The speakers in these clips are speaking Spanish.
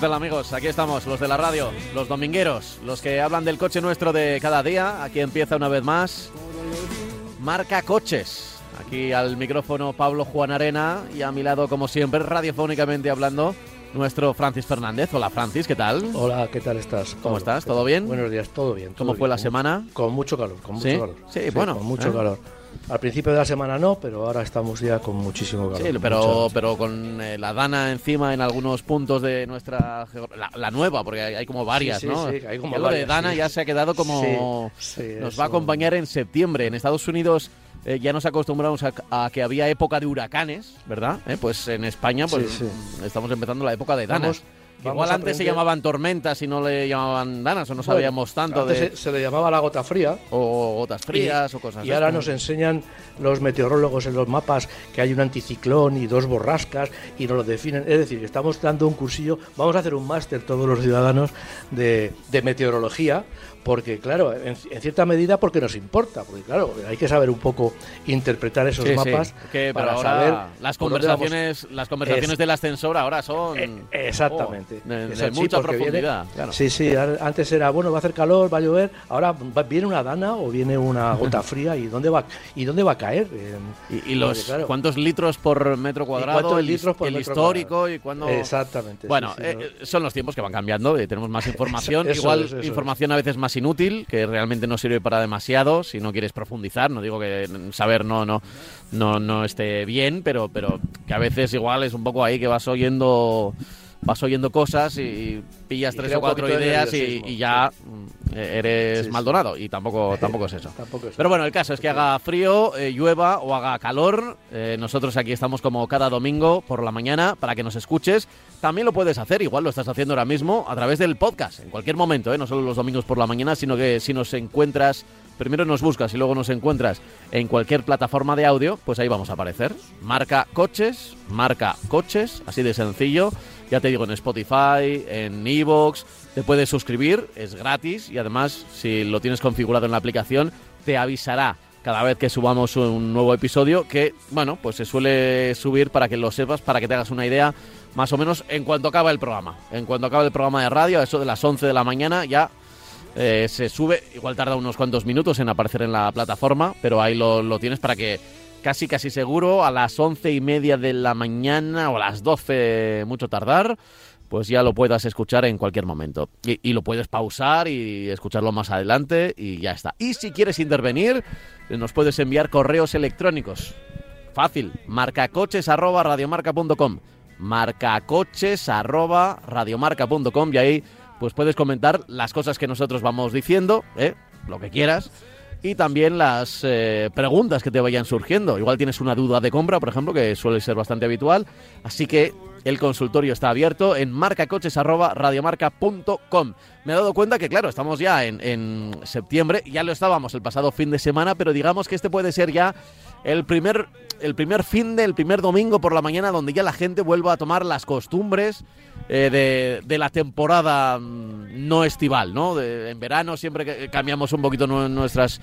¿Qué tal amigos? Aquí estamos, los de la radio, los domingueros, los que hablan del coche nuestro de cada día. Aquí empieza una vez más Marca Coches. Aquí al micrófono Pablo Juan Arena y a mi lado, como siempre, radiofónicamente hablando, nuestro Francis Fernández. Hola Francis, ¿qué tal? Hola, ¿qué tal estás? ¿Cómo estás? ¿Todo bien? Buenos días, todo bien. ¿Cómo todo fue bien. la semana? Con mucho calor, con mucho ¿Sí? calor. Sí, bueno, Con mucho ¿eh? calor. Al principio de la semana no, pero ahora estamos ya con muchísimo calor. Sí, pero, pero con eh, la Dana encima en algunos puntos de nuestra... La, la nueva, porque hay, hay como varias, sí, ¿no? sí, hay como lo de varias, Dana sí. ya se ha quedado como... Sí, sí, Nos va a acompañar en septiembre. En Estados Unidos eh, ya nos acostumbramos a, a que había época de huracanes, ¿verdad? Eh, pues en España pues Sí, estamos empezando la época de danas. Vamos- vamos Igual antes se llamaban tormentas y no le llamaban danas o no Bueno, sabíamos tanto antes de... se, se le llamaba la gota fría. O gotas frías y, o cosas Y de ahora nos enseñan los meteorólogos en los mapas que hay un anticiclón y dos borrascas y nos lo definen. Es decir, estamos dando un cursillo, vamos a hacer un máster todos los ciudadanos de, de meteorología, porque claro, en, en cierta medida porque nos importa, porque claro, hay que saber un poco interpretar esos Sí, sí. mapas Que, para ahora saber las conversaciones, las conversaciones Es- del ascensor ahora son Eh, exactamente. oh, de, de Exacto, sí, mucha viene- profundidad. claro. Sí, sí, antes era, bueno, va a hacer calor, va a llover, ahora va- viene una dana o viene una gota fría y dónde va, y dónde va a caer. En- Y, y los porque, claro, cuántos litros por metro cuadrado, cuántos el, litros por el metro histórico cuadrado? y cuándo. Exactamente. Bueno, sí, eh, no. eh, son los tiempos que van cambiando y tenemos más información. Eso Igual eso información a veces más inútil, que realmente no sirve para demasiado si no quieres profundizar. No digo que saber no no no no esté bien, pero pero que a veces igual es un poco ahí que vas oyendo vas oyendo cosas y pillas Y tres o cuatro ideas y, y ya mm, eres Sí, sí. Maldonado y tampoco tampoco es eso. Tampoco es Pero bueno, el caso es que haga frío, eh, llueva o haga calor. eh, nosotros aquí estamos como cada domingo por la mañana para que nos escuches. También lo puedes hacer, igual lo estás haciendo ahora mismo, a través del podcast, en cualquier momento, ¿eh? no solo los domingos por la mañana, sino que si nos encuentras, primero nos buscas y luego nos encuentras en cualquier plataforma de audio, pues ahí vamos a aparecer. Marca coches, marca coches, así de sencillo. Ya te digo, en Spotify, en Evox, te puedes suscribir, es gratis y además, si lo tienes configurado en la aplicación, te avisará cada vez que subamos un nuevo episodio que, bueno, pues se suele subir para que lo sepas, para que te hagas una idea más o menos en cuanto acaba el programa. En cuanto acaba el programa de radio, a eso de las 11 de la mañana, ya eh, se sube, igual tarda unos cuantos minutos en aparecer en la plataforma, pero ahí lo, lo tienes para que casi casi seguro a las once y media de la mañana o a las 12 mucho tardar, pues ya lo puedas escuchar en cualquier momento. Y, y lo puedes pausar y escucharlo más adelante y ya está. Y si quieres intervenir, nos puedes enviar correos electrónicos. Fácil, marcacoches arroba radiomarca.com marcacoches arroba radiomarca.com y ahí pues puedes comentar las cosas que nosotros vamos diciendo, ¿eh? lo que quieras, y también las eh, preguntas que te vayan surgiendo. Igual tienes una duda de compra, por ejemplo, que suele ser bastante habitual, así que el consultorio está abierto en marcacoches.radiomarca.com. Me he dado cuenta que, claro, estamos ya en, en septiembre, ya lo estábamos el pasado fin de semana, pero digamos que este puede ser ya el primer, el primer fin del primer domingo por la mañana donde ya la gente vuelva a tomar las costumbres eh, de, de la temporada mm, no estival, ¿no? En verano siempre cambiamos un poquito nu- nuestras,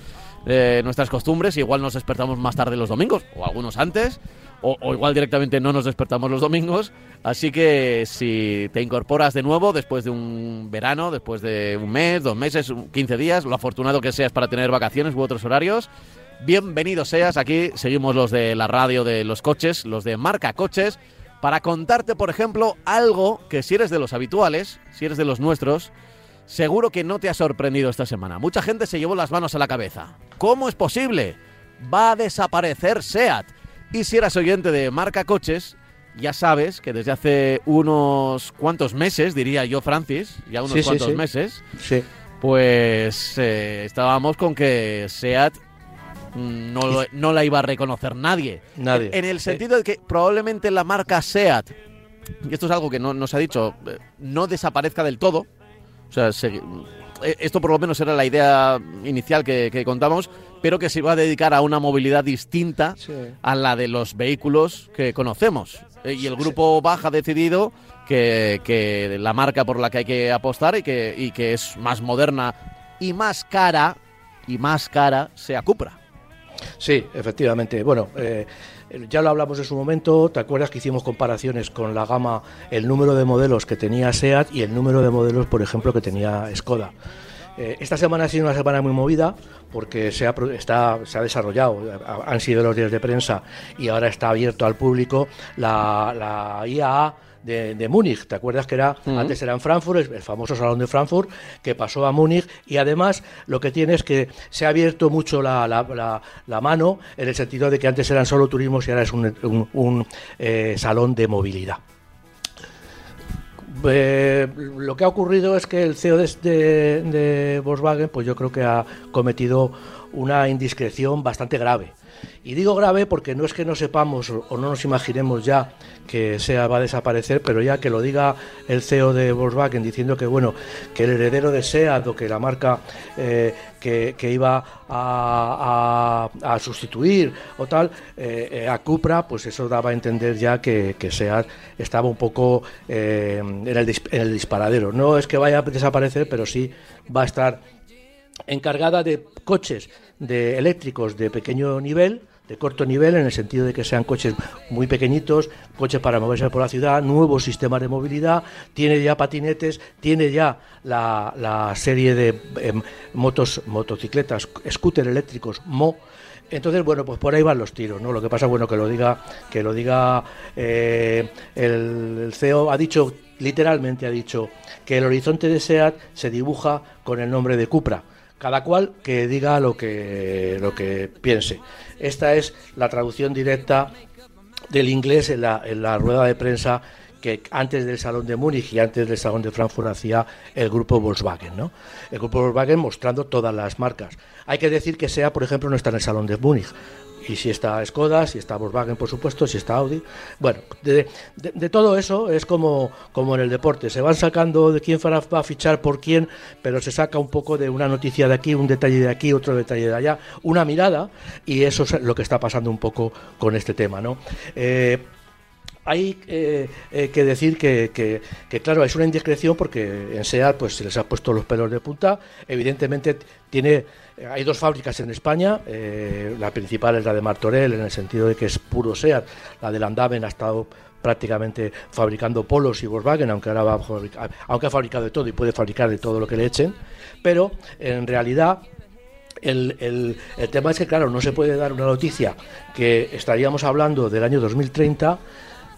eh, nuestras costumbres, igual nos despertamos más tarde los domingos, o algunos antes, o, igual directamente no nos despertamos los domingos. Así que si te incorporas de nuevo después de un verano, después de un mes, dos meses, un- 15 días, lo afortunado que seas para tener vacaciones u otros horarios, bienvenido seas. Aquí seguimos los de la radio de los coches, los de marca coches, para contarte, por ejemplo, algo que si eres de los habituales, si eres de los nuestros, seguro que no te ha sorprendido esta semana. Mucha gente se llevó las manos a la cabeza. ¿Cómo es posible? Va a desaparecer SEAT. Y si eras oyente de marca coches, ya sabes que desde hace unos cuantos meses, diría yo, Francis, ya unos Sí, cuantos sí. meses, pues eh, estábamos con que SEAT no, no la iba a reconocer nadie. Nadie. En el sentido de que probablemente la marca SEAT, y esto es algo que no nos ha dicho, eh, no desaparezca del todo. O sea, se- eh, esto por lo menos era la idea inicial que, que contamos, pero que se iba a dedicar a una movilidad distinta a la de los vehículos que conocemos. Eh, y el grupo Baja ha decidido que, que, la marca por la que hay que apostar y que, y que es más moderna y más cara, y más cara, sea Cupra. Sí, efectivamente. Bueno, eh, ya lo hablamos en su momento, ¿te acuerdas que hicimos comparaciones con la gama, el número de modelos que tenía SEAT y el número de modelos, por ejemplo, que tenía Skoda? Eh, esta semana ha sido una semana muy movida porque se ha, está, se ha desarrollado, han sido los días de prensa y ahora está abierto al público la, la IAA de, Múnich. ¿Te acuerdas que era antes era en Frankfurt, el famoso salón de Frankfurt, que pasó a Múnich y además lo que tiene es que se ha abierto mucho la, la, mano en el sentido de que antes eran solo turismos y ahora es un, un, eh, salón de movilidad. Eh, lo que ha ocurrido es que el CEO de, Volkswagen, pues yo creo que ha cometido una indiscreción bastante grave. Y digo grave porque no es que no sepamos o no nos imaginemos ya que SEA va a desaparecer, pero ya que lo diga el CEO de Volkswagen diciendo que bueno, que el heredero de SEAT o que la marca eh, que, iba a, sustituir o tal eh, eh, a Cupra, pues eso daba a entender ya que, que SEAT estaba un poco en, el, en el disparadero. No es que vaya a desaparecer, pero sí va a estar encargada de coches de eléctricos de pequeño nivel, de corto nivel, en el sentido de que sean coches muy pequeñitos, coches para moverse por la ciudad, nuevos sistemas de movilidad, tiene ya patinetes, tiene ya la, serie de em, motos, motocicletas, scooter eléctricos, Mo. Entonces, bueno, pues por ahí van los tiros, ¿no? Lo que pasa, bueno, que lo diga, que lo diga eh, el, el CEO, ha dicho, literalmente ha dicho, que el horizonte de SEAT se dibuja con el nombre de Cupra cada cual que diga lo que, lo que piense. Esta es la traducción directa del inglés en la, en la rueda de prensa que antes del Salón de Múnich y antes del Salón de Frankfurt hacía el grupo Volkswagen, ¿no? El grupo Volkswagen mostrando todas las marcas. Hay que decir que SEA, por ejemplo, no está en el Salón de Múnich y si está Skoda, si está Volkswagen, por supuesto, si está Audi. Bueno, de, todo eso es como, como en el deporte. Se van sacando de quién va a fichar por quién, pero se saca un poco de una noticia de aquí, un detalle de aquí, otro detalle de allá, una mirada, y eso es lo que está pasando un poco con este tema, ¿no? Eh, hay eh, eh, que decir que, claro, es una indiscreción porque en SEAT pues, se les ha puesto los pelos de punta. Evidentemente, tiene, hay dos fábricas en España. Eh, la principal es la de Martorell, en el sentido de que es puro SEAT. La de Landaven ha estado prácticamente fabricando polos y Volkswagen, aunque ahora va a fabricar, aunque ha fabricado de todo y puede fabricar de todo lo que le echen. Pero en realidad el, el, el, tema es que, claro, no se puede dar una noticia que estaríamos hablando del año 2030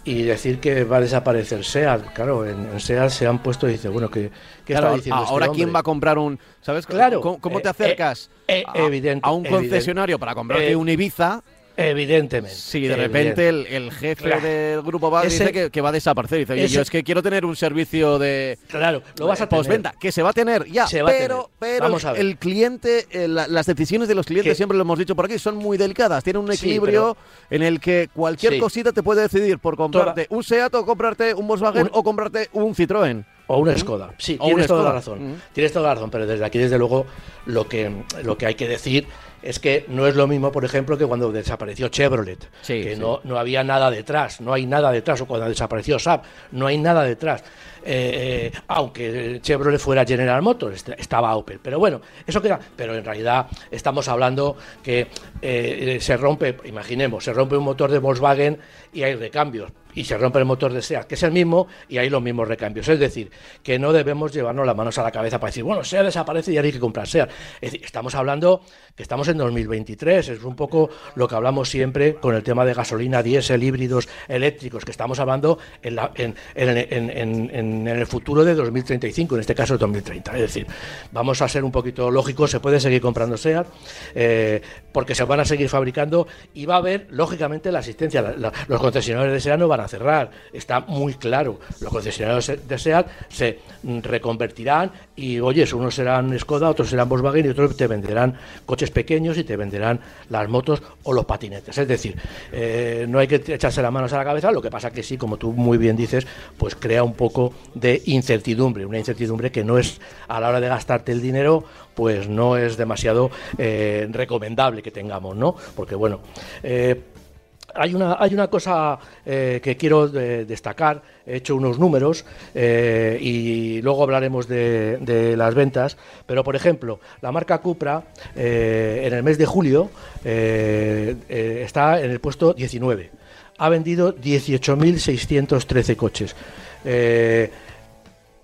y decir que va a desaparecer SEAT. Claro, en, SEAT se han puesto y dice, bueno, ¿qué, qué está diciendo este Ahora, ¿quién va a comprar un. ¿Sabes? Claro. ¿Cómo, te eh, acercas eh, eh, a, un concesionario para comprarte un Ibiza? Evidentemente. Sí, de repente el, jefe del grupo va, dice que, va a desaparecer. Dice, yo es que quiero tener un servicio de claro, lo vas a postventa, que se va a tener ya, pero, pero el cliente, eh, las decisiones de los clientes, siempre lo hemos dicho por aquí, son muy delicadas. Tiene un equilibrio en el que cualquier cosita te puede decidir por comprarte un Seat o comprarte un Volkswagen o comprarte un Citroën. O una Skoda. Sí, tienes toda la razón. Tienes toda la razón, pero desde aquí, desde luego, lo que, lo que hay que decir es que no es lo mismo, por ejemplo, que cuando desapareció Chevrolet, que No, no había nada detrás, no hay nada detrás, o cuando desapareció Saab, no hay nada detrás. Eh, eh, aunque Chevrolet fuera General Motors, estaba Opel. Pero bueno, eso queda. Pero en realidad estamos hablando que eh, se rompe, imaginemos, se rompe un motor de Volkswagen y hay recambios y se rompe el motor de SEAT, que es el mismo, y hay los mismos recambios. Es decir, que no debemos llevarnos las manos a la cabeza para decir, bueno, SEAT desaparece y hay que comprar SEAT. Es decir, estamos hablando que estamos en 2023, es un poco lo que hablamos siempre con el tema de gasolina, diésel, híbridos, eléctricos, que estamos hablando en, en, el futuro de 2035, en este caso 2030. Es decir, vamos a ser un poquito lógicos, se puede seguir comprando SEAT, eh, porque se van a seguir fabricando y va a haber, lógicamente, la asistencia. los concesionarios de SEAT no van a cerrar, está muy claro. Los concesionarios de SEAT se reconvertirán y, oye, unos serán Skoda, otros serán Volkswagen y otros te venderán coches pequeños pequeños y te venderán las motos o los patinetes. Es decir, eh, no hay que echarse las manos a la cabeza, lo que pasa que sí, como tú muy bien dices, pues crea un poco de incertidumbre, una incertidumbre que no es a la hora de gastarte el dinero, pues no es demasiado eh, recomendable que tengamos, ¿no? Porque bueno, eh, hay una, hay una cosa eh, que quiero destacar, he hecho unos números y luego hablaremos de, las ventas, pero por ejemplo, la marca Cupra en el mes de julio está en el puesto 19, ha vendido 18.613 coches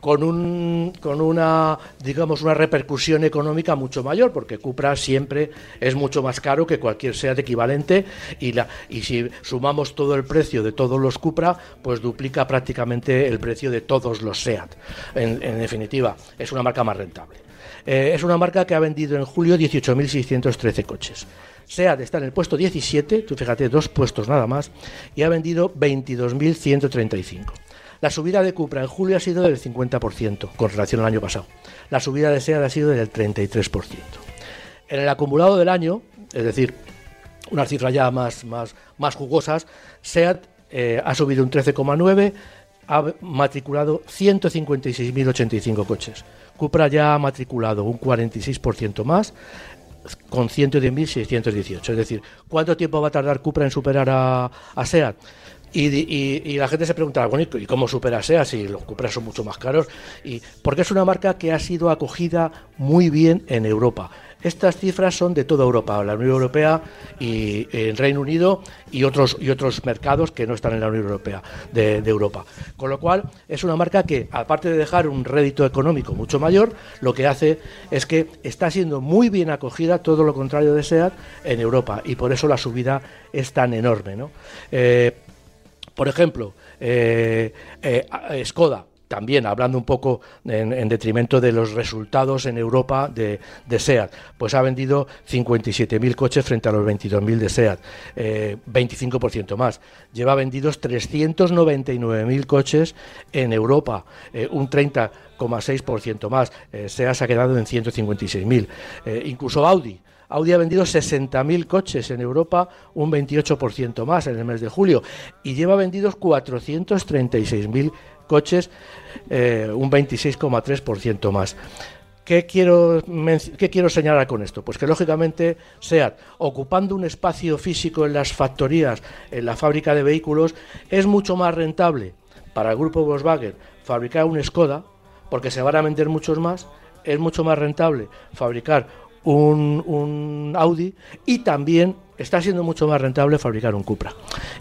con, un, con una, digamos, una repercusión económica mucho mayor, porque Cupra siempre es mucho más caro que cualquier SEAT equivalente y, la, y si sumamos todo el precio de todos los Cupra, pues duplica prácticamente el precio de todos los SEAT. En, definitiva, es una marca más rentable. Eh, es una marca que ha vendido en julio 18.613 coches. SEAT está en el puesto 17, tú fíjate, dos puestos nada más, y ha vendido 22.135. La subida de Cupra en julio ha sido del 50% con relación al año pasado. La subida de SEAT ha sido del 33%. En el acumulado del año, es decir, unas cifras ya más, más, más jugosas, SEAT eh, ha subido un 13,9%, ha matriculado 156.085 coches. Cupra ya ha matriculado un 46% más, con 110.618. Es decir, ¿cuánto tiempo va a tardar Cupra en superar a, a? Y, la gente se pregunta, bueno, ¿y cómo supera SEA si los Cupra son mucho más caros? Y porque es una marca que ha sido acogida muy bien en Europa. Estas cifras son de toda Europa, la Unión Europea y el Reino Unido y otros y otros mercados que no están en la Unión Europea de, Europa. Con lo cual es una marca que, aparte de dejar un rédito económico mucho mayor, lo que hace es que está siendo muy bien acogida, todo lo contrario de SEAT, en Europa y por eso la subida es tan enorme. ¿no? Eh, por ejemplo, eh, eh, Skoda, también hablando un poco en, detrimento de los resultados en Europa de, SEAT, pues ha vendido 57.000 coches frente a los 22.000 de SEAT, 25% eh, más. Lleva vendidos 399.000 coches en Europa, un 30,6% más. SEAT se ha quedado en 156.000. incluso Audi Audi ha vendido 60.000 coches en Europa, un 28% más en el mes de julio, y lleva vendidos 436.000 coches, eh, un 26,3% más. ¿Qué quiero, ¿Qué quiero señalar con esto? Pues que lógicamente SEAT, ocupando un espacio físico en las factorías, en la fábrica de vehículos, es mucho más rentable para el grupo Volkswagen fabricar un Skoda, porque se van a vender muchos más, es mucho más rentable fabricar un, Audi y también está siendo mucho más rentable fabricar un Cupra.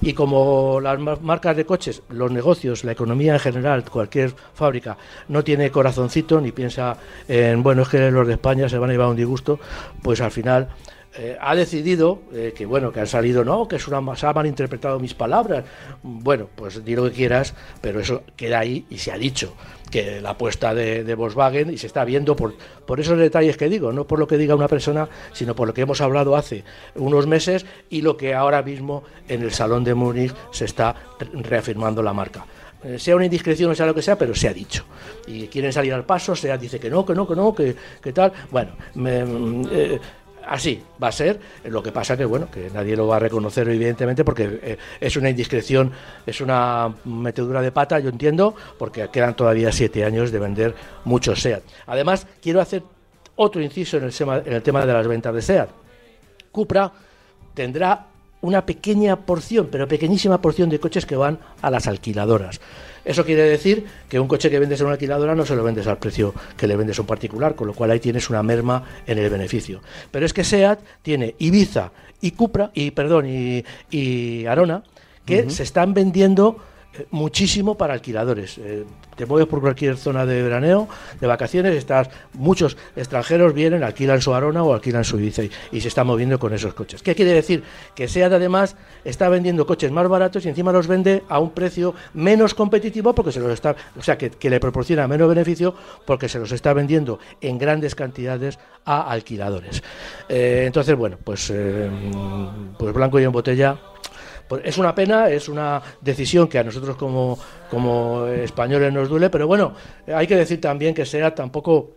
Y como las marcas de coches, los negocios, la economía en general, cualquier fábrica no tiene corazoncito ni piensa en, bueno, es que los de España se van a llevar un disgusto, pues al final eh, ha decidido eh, que bueno que han salido no que es una se han malinterpretado mis palabras bueno pues di lo que quieras pero eso queda ahí y se ha dicho que la apuesta de, Volkswagen y se está viendo por, por esos detalles que digo, no por lo que diga una persona, sino por lo que hemos hablado hace unos meses y lo que ahora mismo en el Salón de Múnich se está reafirmando la marca eh, sea una indiscreción o sea lo que sea, pero se ha dicho. Y quieren salir al paso, sea dice que no, que no, que no, que, que tal. Bueno, me, así va a ser. Lo que pasa que bueno, que nadie lo va a reconocer evidentemente porque eh, es una indiscreción, es una metedura de pata, yo entiendo, porque quedan todavía siete años de vender muchos SEAT. Además, quiero hacer otro inciso en el tema, en el tema de las ventas de SEAT. Cupra tendrá una pequeña porción, pero pequeñísima porción de coches que van a las alquiladoras. Eso quiere decir que un coche que vendes en una alquiladora no se lo vendes al precio que le vendes a un particular, con lo cual ahí tienes una merma en el beneficio. Pero es que SEAT tiene Ibiza y Cupra, y perdón, y, Arona, que se están vendiendo muchísimo para alquiladores. Eh, te mueves por cualquier zona de veraneo, de vacaciones, estás, muchos extranjeros vienen, alquilan su Arona o alquilan su Ibiza y, se están moviendo con esos coches. ¿Qué quiere decir? Que SEAT además está vendiendo coches más baratos y encima los vende a un precio menos competitivo porque se los está, o sea, que, le proporciona menos beneficio porque se los está vendiendo en grandes cantidades a alquiladores. Eh, entonces, bueno, pues, eh, pues blanco y en botella pues es una pena, es una decisión que a nosotros como, como españoles nos duele, pero bueno, hay que decir también que SEAT tampoco...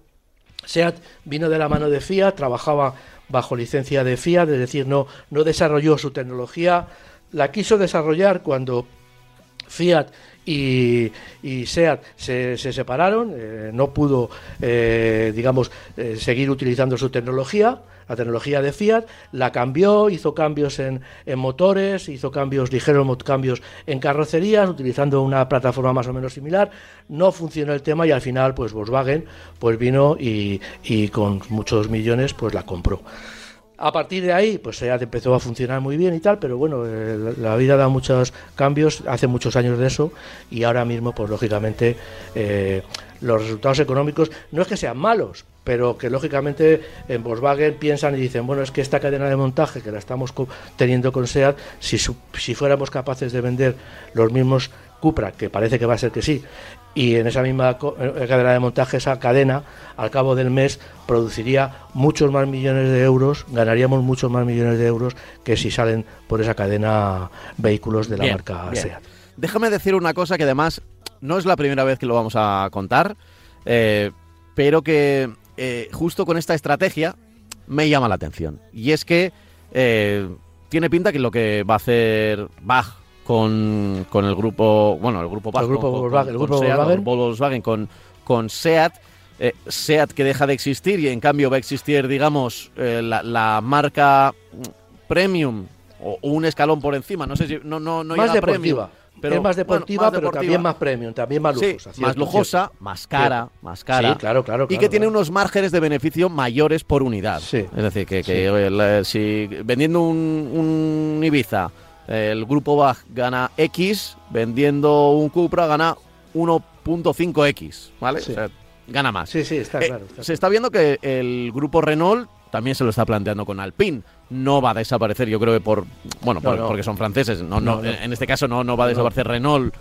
SEAT vino de la mano de Fiat, trabajaba bajo licencia de Fiat, es decir, no, no desarrolló su tecnología, la quiso desarrollar cuando Fiat y, y SEAT se, se separaron, eh, no pudo, eh, digamos, eh, seguir utilizando su tecnología, la tecnología de Fiat, la cambió, hizo cambios en, en motores, hizo cambios, ligeros cambios en carrocerías, utilizando una plataforma más o menos similar, no funcionó el tema y al final, pues Volkswagen, pues vino y, y con muchos millones, pues la compró. A partir de ahí, pues SEAT empezó a funcionar muy bien y tal, pero bueno, eh, la vida da muchos cambios, hace muchos años de eso, y ahora mismo, pues lógicamente, eh, los resultados económicos no es que sean malos, pero que lógicamente en Volkswagen piensan y dicen, bueno, es que esta cadena de montaje que la estamos co- teniendo con SEAT, si, si fuéramos capaces de vender los mismos Cupra, que parece que va a ser que sí, y en esa misma cadena de montaje, esa cadena, al cabo del mes, produciría muchos más millones de euros, ganaríamos muchos más millones de euros que si salen por esa cadena vehículos de la Bien, marca bien. SEAT. Déjame decir una cosa que además no es la primera vez que lo vamos a contar, eh, pero que eh, justo con esta estrategia me llama la atención. Y es que eh, tiene pinta que lo que va a hacer Bach con, con el grupo, bueno, el grupo Bach, El grupo con- con- Volkswagen, el con grupo Seat, Volkswagen. con, con SEAT, eh, SEAT que deja de existir y en cambio va a existir, digamos, eh, la, la marca premium o un escalón por encima, no sé si no no no más llega deportiva. Pero es más bueno, deportiva, pero también más premium, también más Sí, lujosa. más lujosa, cierto. más cara, más cara. Sí, claro, claro. y que claro, tiene unos márgenes de beneficio mayores por unidad. Sí. Es decir, que, si vendiendo un, un Ibiza, el grupo Bach gana X, vendiendo un Cupra gana 1.5X, ¿vale? Sí. O sea, gana más. Sí, sí, está Eh, claro. está se está viendo que el grupo Renault también se lo está planteando con Alpine. No va a desaparecer, yo creo que por. Bueno, No, por- no. porque son franceses. No, no. En este caso no, no va a desaparecer Renault.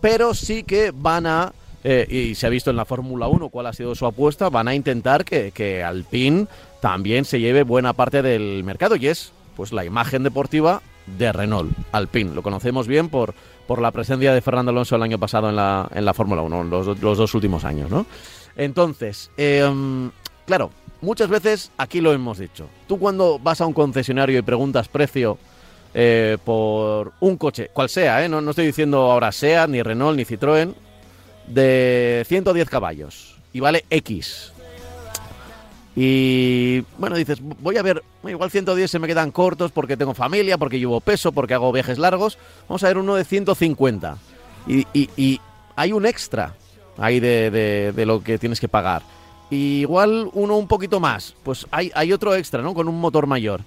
Pero sí que van a. eh, y se ha visto en la Fórmula 1 cuál ha sido su apuesta. Van a intentar que, que Alpine también se lleve buena parte del mercado. Y es pues la imagen deportiva de Renault, Alpine. Lo conocemos bien por, por la presencia de Fernando Alonso el año pasado en la, en la Fórmula 1, los, los dos últimos años, ¿no? Entonces, em, claro, muchas veces aquí lo hemos dicho. Tú cuando vas a un concesionario y preguntas precio eh, por un coche, cual sea, ¿eh? no, no estoy diciendo ahora SEAT, ni Renault, ni Citroën, de 110 caballos y vale X. Y bueno, dices, voy a ver, igual 110 se me quedan cortos porque tengo familia, porque llevo peso, porque hago viajes largos. Vamos a ver uno de 150. Y, y- y hay un extra ahí de- de lo que tienes que pagar. Y igual uno un poquito más, pues hay, hay otro extra, ¿no? Con un motor mayor.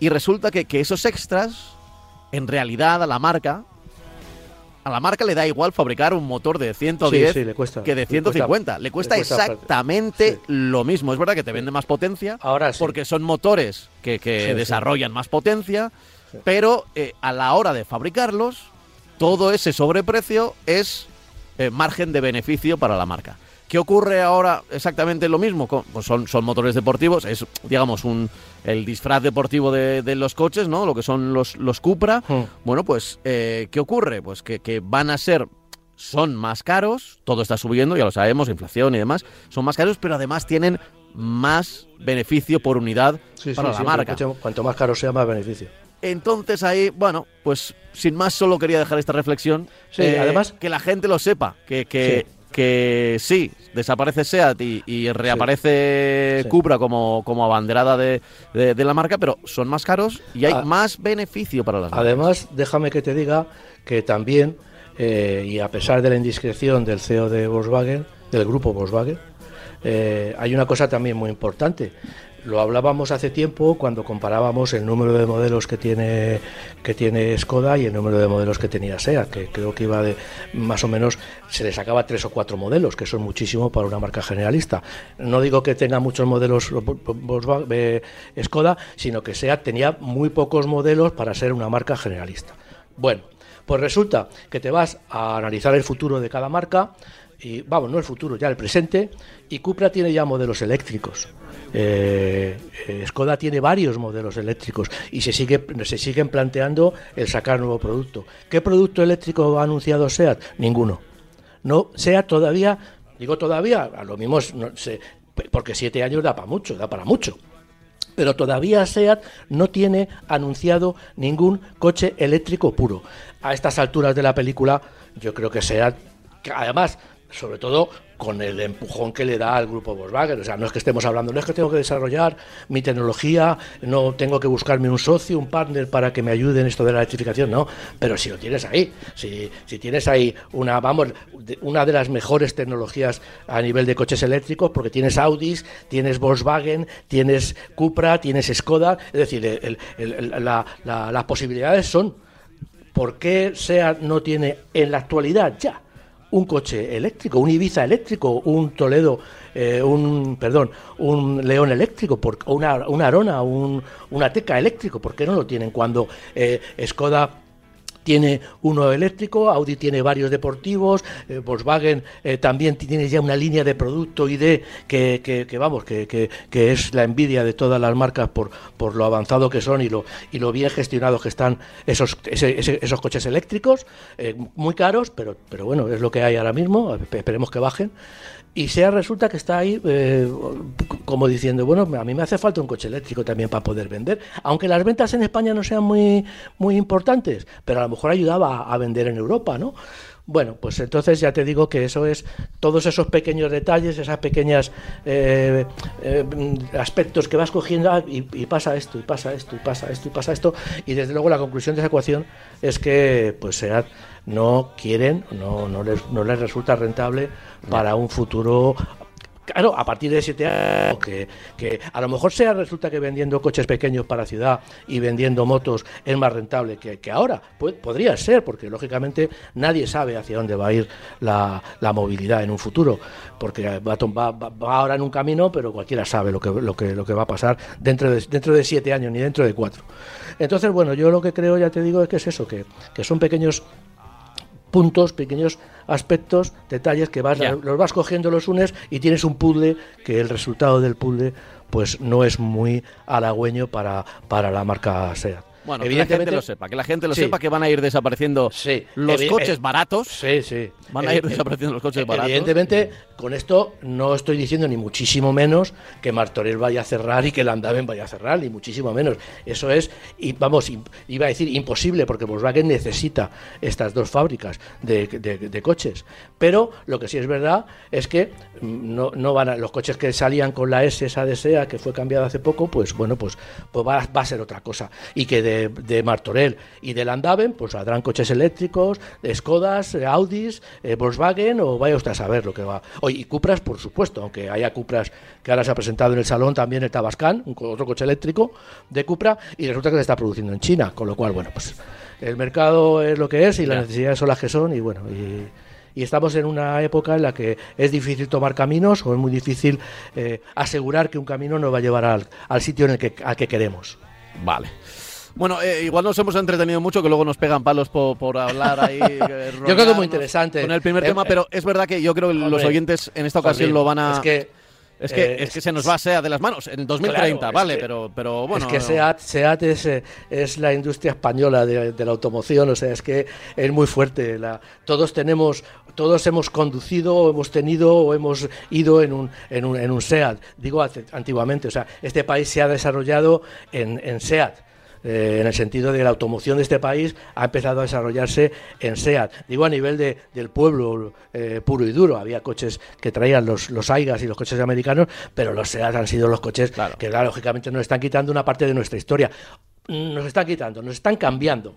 Y resulta que, que esos extras, en realidad a la marca, a la marca le da igual fabricar un motor de 110 Sí, sí, le cuesta. que de Le cuesta- 150. Le cuesta, le cuesta exactamente sí. lo mismo. Es verdad que te vende más potencia, Ahora sí. porque son motores que, que desarrollan más potencia, pero eh, a la hora de fabricarlos, todo ese sobreprecio es eh, margen de beneficio para la marca. ¿Qué ocurre ahora exactamente lo mismo? Pues son, son motores deportivos, es digamos un el disfraz deportivo de, de los coches, ¿no? Lo que son los, los Cupra. Hmm. Bueno, pues, eh, ¿qué ocurre? Pues que, que van a ser, son más caros, todo está subiendo, ya lo sabemos, inflación y demás, son más caros, pero además tienen más beneficio por unidad Sí, sí, para la marca. Cuanto más caro sea, más beneficio. Entonces ahí, bueno, pues sin más solo quería dejar esta reflexión. Sí, además- Que la gente lo sepa, que, que, que sí, desaparece SEAT y, y reaparece Sí. Cupra como, como abanderada de, de- de la marca, pero son más caros y hay Ah. más beneficio para las marcas. Además, déjame que te diga que también, eh, y a pesar de la indiscreción del CEO de Volkswagen, del grupo Volkswagen, eh, hay una cosa también muy importante. Lo hablábamos hace tiempo cuando comparábamos el número de modelos que tiene que tiene Skoda y el número de modelos que tenía SEAT, que creo que iba de más o menos se le sacaba tres o cuatro modelos, que son muchísimo para una marca generalista. No digo que tenga muchos modelos Volkswagen, eh, Skoda, sino que SEAT tenía muy pocos modelos para ser una marca generalista. Bueno, pues resulta que te vas a analizar el futuro de cada marca y vamos, no el futuro, ya el presente, y Cupra tiene ya modelos eléctricos. Eh, eh, Skoda tiene varios modelos eléctricos y se sigue se siguen planteando el sacar nuevo producto. ¿Qué producto eléctrico ha anunciado SEAT? Ninguno. No, SEAT todavía, digo todavía, a lo mismo porque siete años da para mucho, da para mucho. pero todavía SEAT no tiene anunciado ningún coche eléctrico puro. A estas alturas de la película, yo creo que SEAT, además, sobre todo con el empujón que le da al grupo Volkswagen. O sea, no es que estemos hablando, no es que tengo que desarrollar mi tecnología, no tengo que buscarme un socio, un partner para que me ayude en esto de la electrificación, no. Pero si lo tienes ahí, si, si tienes ahí una, vamos, una de las mejores tecnologías a nivel de coches eléctricos, porque tienes Audis, tienes Volkswagen, tienes Cupra, tienes Skoda, es decir, las posibilidades son. ¿Por qué no tiene en la actualidad ya? Un coche eléctrico, un Ibiza eléctrico, un Toledo, eh, un perdón, un León eléctrico, por, una, una Arona, un, una Teca eléctrico, ¿por qué no lo tienen cuando eh, Skoda tiene uno eléctrico, Audi tiene varios deportivos, eh, Volkswagen eh, también tiene ya una línea de producto ID que, que, vamos, que, que, es la envidia de todas las marcas por, por lo avanzado que son y lo, y lo bien gestionados que están esos, esos coches eléctricos, eh, muy caros, pero, pero bueno, es lo que hay ahora mismo, esperemos que bajen y sea resulta que está ahí eh, como diciendo, bueno, a mí me hace falta un coche eléctrico también para poder vender, aunque las ventas en España no sean muy, muy importantes, pero a lo mejor ayudaba a, vender en Europa, ¿no? Bueno, pues entonces ya te digo que eso es todos esos pequeños detalles, esas pequeñas eh, eh, aspectos que vas cogiendo ah, y, pasa esto, y pasa esto, y pasa esto, y pasa esto, y desde luego la conclusión de esa ecuación es que pues SEAT no quieren, no, no, les, no les resulta rentable para un futuro Claro, a partir de siete años, que, que, a lo mejor sea resulta que vendiendo coches pequeños para ciudad y vendiendo motos es más rentable que, que ahora. podría ser, porque lógicamente nadie sabe hacia dónde va a ir la, la movilidad en un futuro, porque va, va, va, ahora en un camino, pero cualquiera sabe lo que, lo que, lo que va a pasar dentro de, dentro de siete años, ni dentro de cuatro. Entonces, bueno, yo lo que creo, ya te digo, es que es eso, que, que son pequeños puntos, pequeños aspectos, detalles que vas, los vas cogiendo, los unes y tienes un puzzle que el resultado del puzzle pues no es muy halagüeño para, para la marca SEAT. Bueno, que la gente lo sepa, que la gente lo sepa que van a ir desapareciendo los coches eh, baratos. Sí, sí. Van a ir desapareciendo los coches baratos. Evidentemente, con esto no estoy diciendo ni muchísimo menos que Martorell vaya a cerrar y que Landaven vaya a cerrar, ni muchísimo menos. Eso es, y vamos, iba a decir imposible, porque Volkswagen necesita estas dos fábricas de, coches. Pero lo que sí es verdad es que mm, no, no van a, los coches que salían con la S esa de SEA, que fue cambiada hace poco, pues bueno, pues, pues va, va a ser otra cosa. Y que de, Martorell y de Landaven, pues saldrán coches eléctricos, Skodas, Audis, eh, Volkswagen o vaya usted a saber lo que va. Oye, y Cupras, por supuesto, aunque haya Cupras que ahora se ha presentado en el salón también el Tabascan, otro coche eléctrico de Cupra, y resulta que se está produciendo en China, con lo cual, bueno, pues el mercado es lo que es y las necesidades son las que son y bueno, y, estamos en una época en la que es difícil tomar caminos o es muy difícil eh, asegurar que un camino nos va a llevar al, al sitio en el que, al que queremos. Vale. Bueno, eh, igual nos hemos entretenido mucho, que luego nos pegan palos por, hablar ahí. Eh, yo creo que es muy interesante. Con el primer tema, eh, pero es verdad que yo creo que los oyentes en esta ocasión lo van a. Es que. Es que, es que se nos va SEAT de las manos en 2030, vale, pero, pero bueno. Es que SEAT, SEAT es, es, la industria española de, la automoción, o sea, es que es muy fuerte. La, todos tenemos, todos hemos conducido, hemos tenido o hemos ido en un, en un, en un SEAT. Digo antiguamente, o sea, este país se ha desarrollado en, en SEAT eh, en el sentido de que la automoción de este país ha empezado a desarrollarse en SEAT. Digo a nivel de, del pueblo eh, puro y duro. Había coches que traían los, los AIGAS y los coches americanos, pero los SEAT han sido los coches que, lógicamente, nos están quitando una parte de nuestra historia. Nos están quitando, nos están cambiando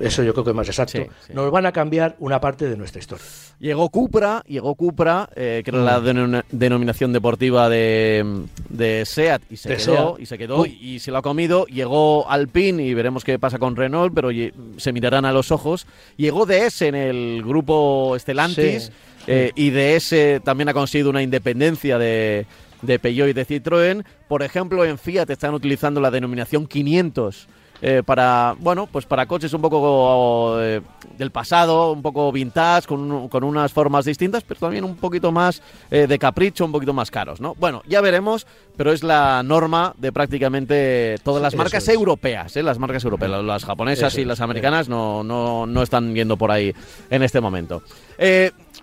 eso yo creo que es más exacto. Nos van a cambiar una parte de nuestra historia. Llegó Cupra, llegó Cupra, eh, que era la mm. denominación deportiva de, de SEAT, y se quedó, y se quedó, y se lo ha comido. Llegó Alpine, y veremos qué pasa con Renault, pero se mirarán a los ojos. Llegó DS en el grupo Stellantis, eh, y DS también ha conseguido una independencia de, de Peugeot y de Citroën. Por ejemplo, en Fiat están utilizando la denominación 500 eh, para, bueno, pues para coches un poco eh, del pasado, un poco vintage, con, con, unas formas distintas, pero también un poquito más eh, de capricho, un poquito más caros, ¿no? Bueno, ya veremos, pero es la norma de prácticamente todas las marcas europeas, las marcas europeas, las japonesas y las americanas no, no, no, están yendo por ahí en este momento.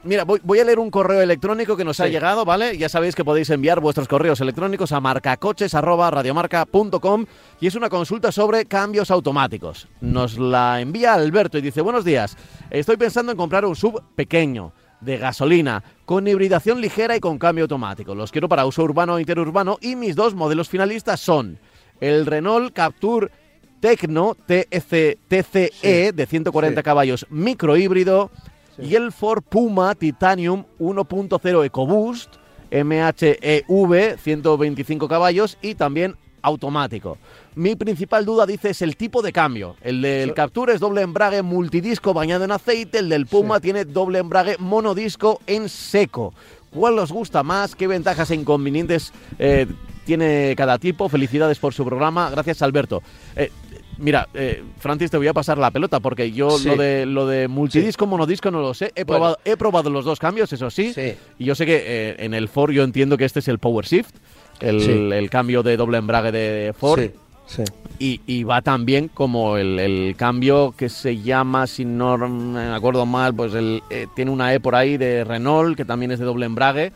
Mira, voy, a leer un correo electrónico que nos ha llegado, ¿vale? Ya sabéis que podéis enviar vuestros correos electrónicos a marcacoches.radiomarca.com y es una consulta sobre cambios automáticos. Nos la envía Alberto y dice, buenos días, estoy pensando en comprar un sub pequeño de gasolina, con hibridación ligera y con cambio automático. Los quiero para uso urbano e interurbano y mis dos modelos finalistas son el Renault Captur Tecno TCE de 140 caballos microhíbrido y el Ford Puma Titanium 1.0 EcoBoost MHEV 125 caballos y también automático. Mi principal duda, dice, es el tipo de cambio. El del Capture es doble embrague multidisco bañado en aceite, el del Puma tiene doble embrague monodisco en seco. ¿Cuál os gusta más? ¿Qué ventajas e inconvenientes eh, tiene cada tipo? Felicidades por su programa. Gracias, Alberto. Eh, Mira, eh, Francis, te voy a pasar la pelota porque yo lo de lo de multidisco, monodisco no lo sé. He, probado, he probado los dos cambios, eso sí. Y yo sé que eh, en el Ford yo entiendo que este es el Power Shift, el, cambio de doble embrague de Ford. Y, y, va también como el, cambio que se llama, si no me acuerdo mal, pues el, eh, tiene una E por ahí de Renault, que también es de doble embrague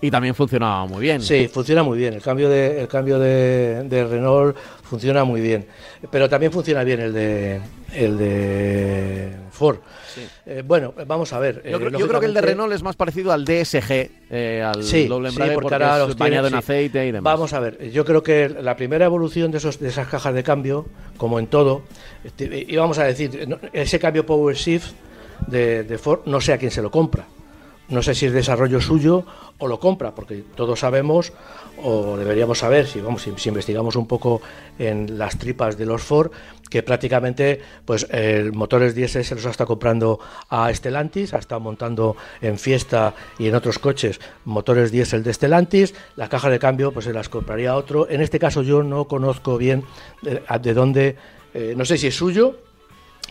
y también funcionaba muy bien. Sí, funciona muy bien. El cambio de, el cambio de, Renault funciona muy bien. Pero también funciona bien el de, el de Ford. Eh, bueno, vamos a ver. Yo, creo, eh, que el de Renault es más parecido al DSG, eh, al doble embrague, porque, es bañado en aceite y demás. Vamos a ver. Yo creo que la primera evolución de, esos, de esas cajas de cambio, como en todo, este, y vamos a decir, ese cambio Power Shift de, de Ford, no sé a quién se lo compra no sé si es desarrollo suyo o lo compra, porque todos sabemos, o deberíamos saber, si, vamos, si, investigamos un poco en las tripas de los Ford, que prácticamente pues el motores diésel se los está comprando a Stellantis, ha estado montando en Fiesta y en otros coches motores diésel de Stellantis, la caja de cambio pues se las compraría a otro. En este caso yo no conozco bien de, dónde, eh, no sé si es suyo,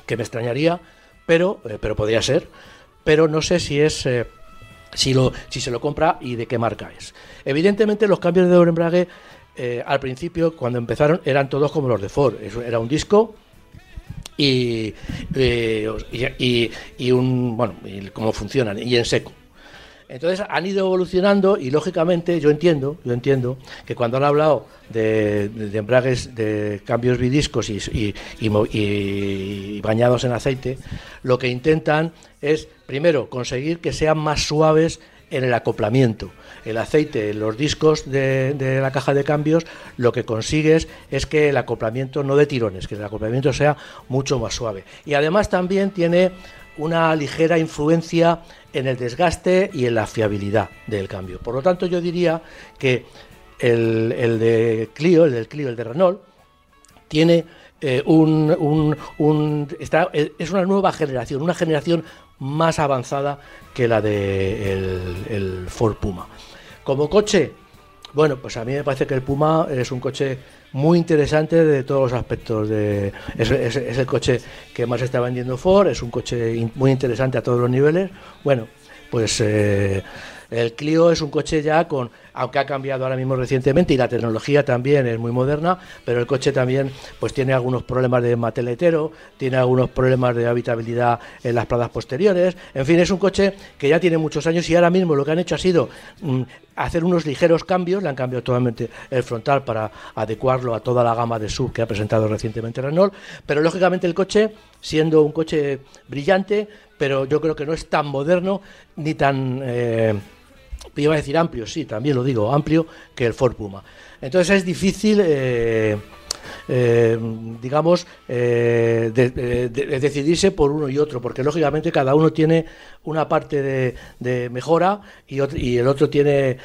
que me extrañaría, pero, eh, pero podría ser, pero no sé si es... Si, lo, si se lo compra y de qué marca es. Evidentemente los cambios de embrague eh, al principio, cuando empezaron, eran todos como los de Ford. Era un disco y, eh, y, un, bueno, y cómo funcionan, y en seco. Entonces han ido evolucionando y lógicamente yo entiendo, yo entiendo que cuando han hablado de, embragues de cambios bidiscos y, y, bañados en aceite, lo que intentan es primero conseguir que sean más suaves en el acoplamiento. El aceite, los discos de, la caja de cambios, lo que consigues es que el acoplamiento no de tirones, que el acoplamiento sea mucho más suave. Y además también tiene una ligera influencia en el desgaste y en la fiabilidad del cambio. Por lo tanto, yo diría que el, de Clio, el del Clio, el de Renault, tiene eh, un, es una nueva generación, una generación más avanzada que la de el, Ford Puma. Como coche, bueno, pues a mí me parece que el Puma es un coche muy interesante de todos los aspectos. De, es, el coche que más está vendiendo Ford, es un coche muy interesante a todos los niveles. Bueno, pues eh, el Clio es un coche ya con, aunque ha cambiado ahora mismo recientemente y la tecnología también es muy moderna, pero el coche también pues tiene algunos problemas de mateletero, tiene algunos problemas de habitabilidad en las pradas posteriores, en fin, es un coche que ya tiene muchos años y ahora mismo lo que han hecho ha sido mm, hacer unos ligeros cambios, le han cambiado totalmente el frontal para adecuarlo a toda la gama de sub que ha presentado recientemente Renault, pero lógicamente el coche, siendo un coche brillante, pero yo creo que no es tan moderno ni tan... Eh, iba a decir amplio, sí, también lo digo, amplio que el Ford Puma. Entonces es difícil, eh, eh, digamos, eh, decidirse por uno y otro, porque lógicamente cada uno tiene una parte de, mejora y, y, el otro tiene,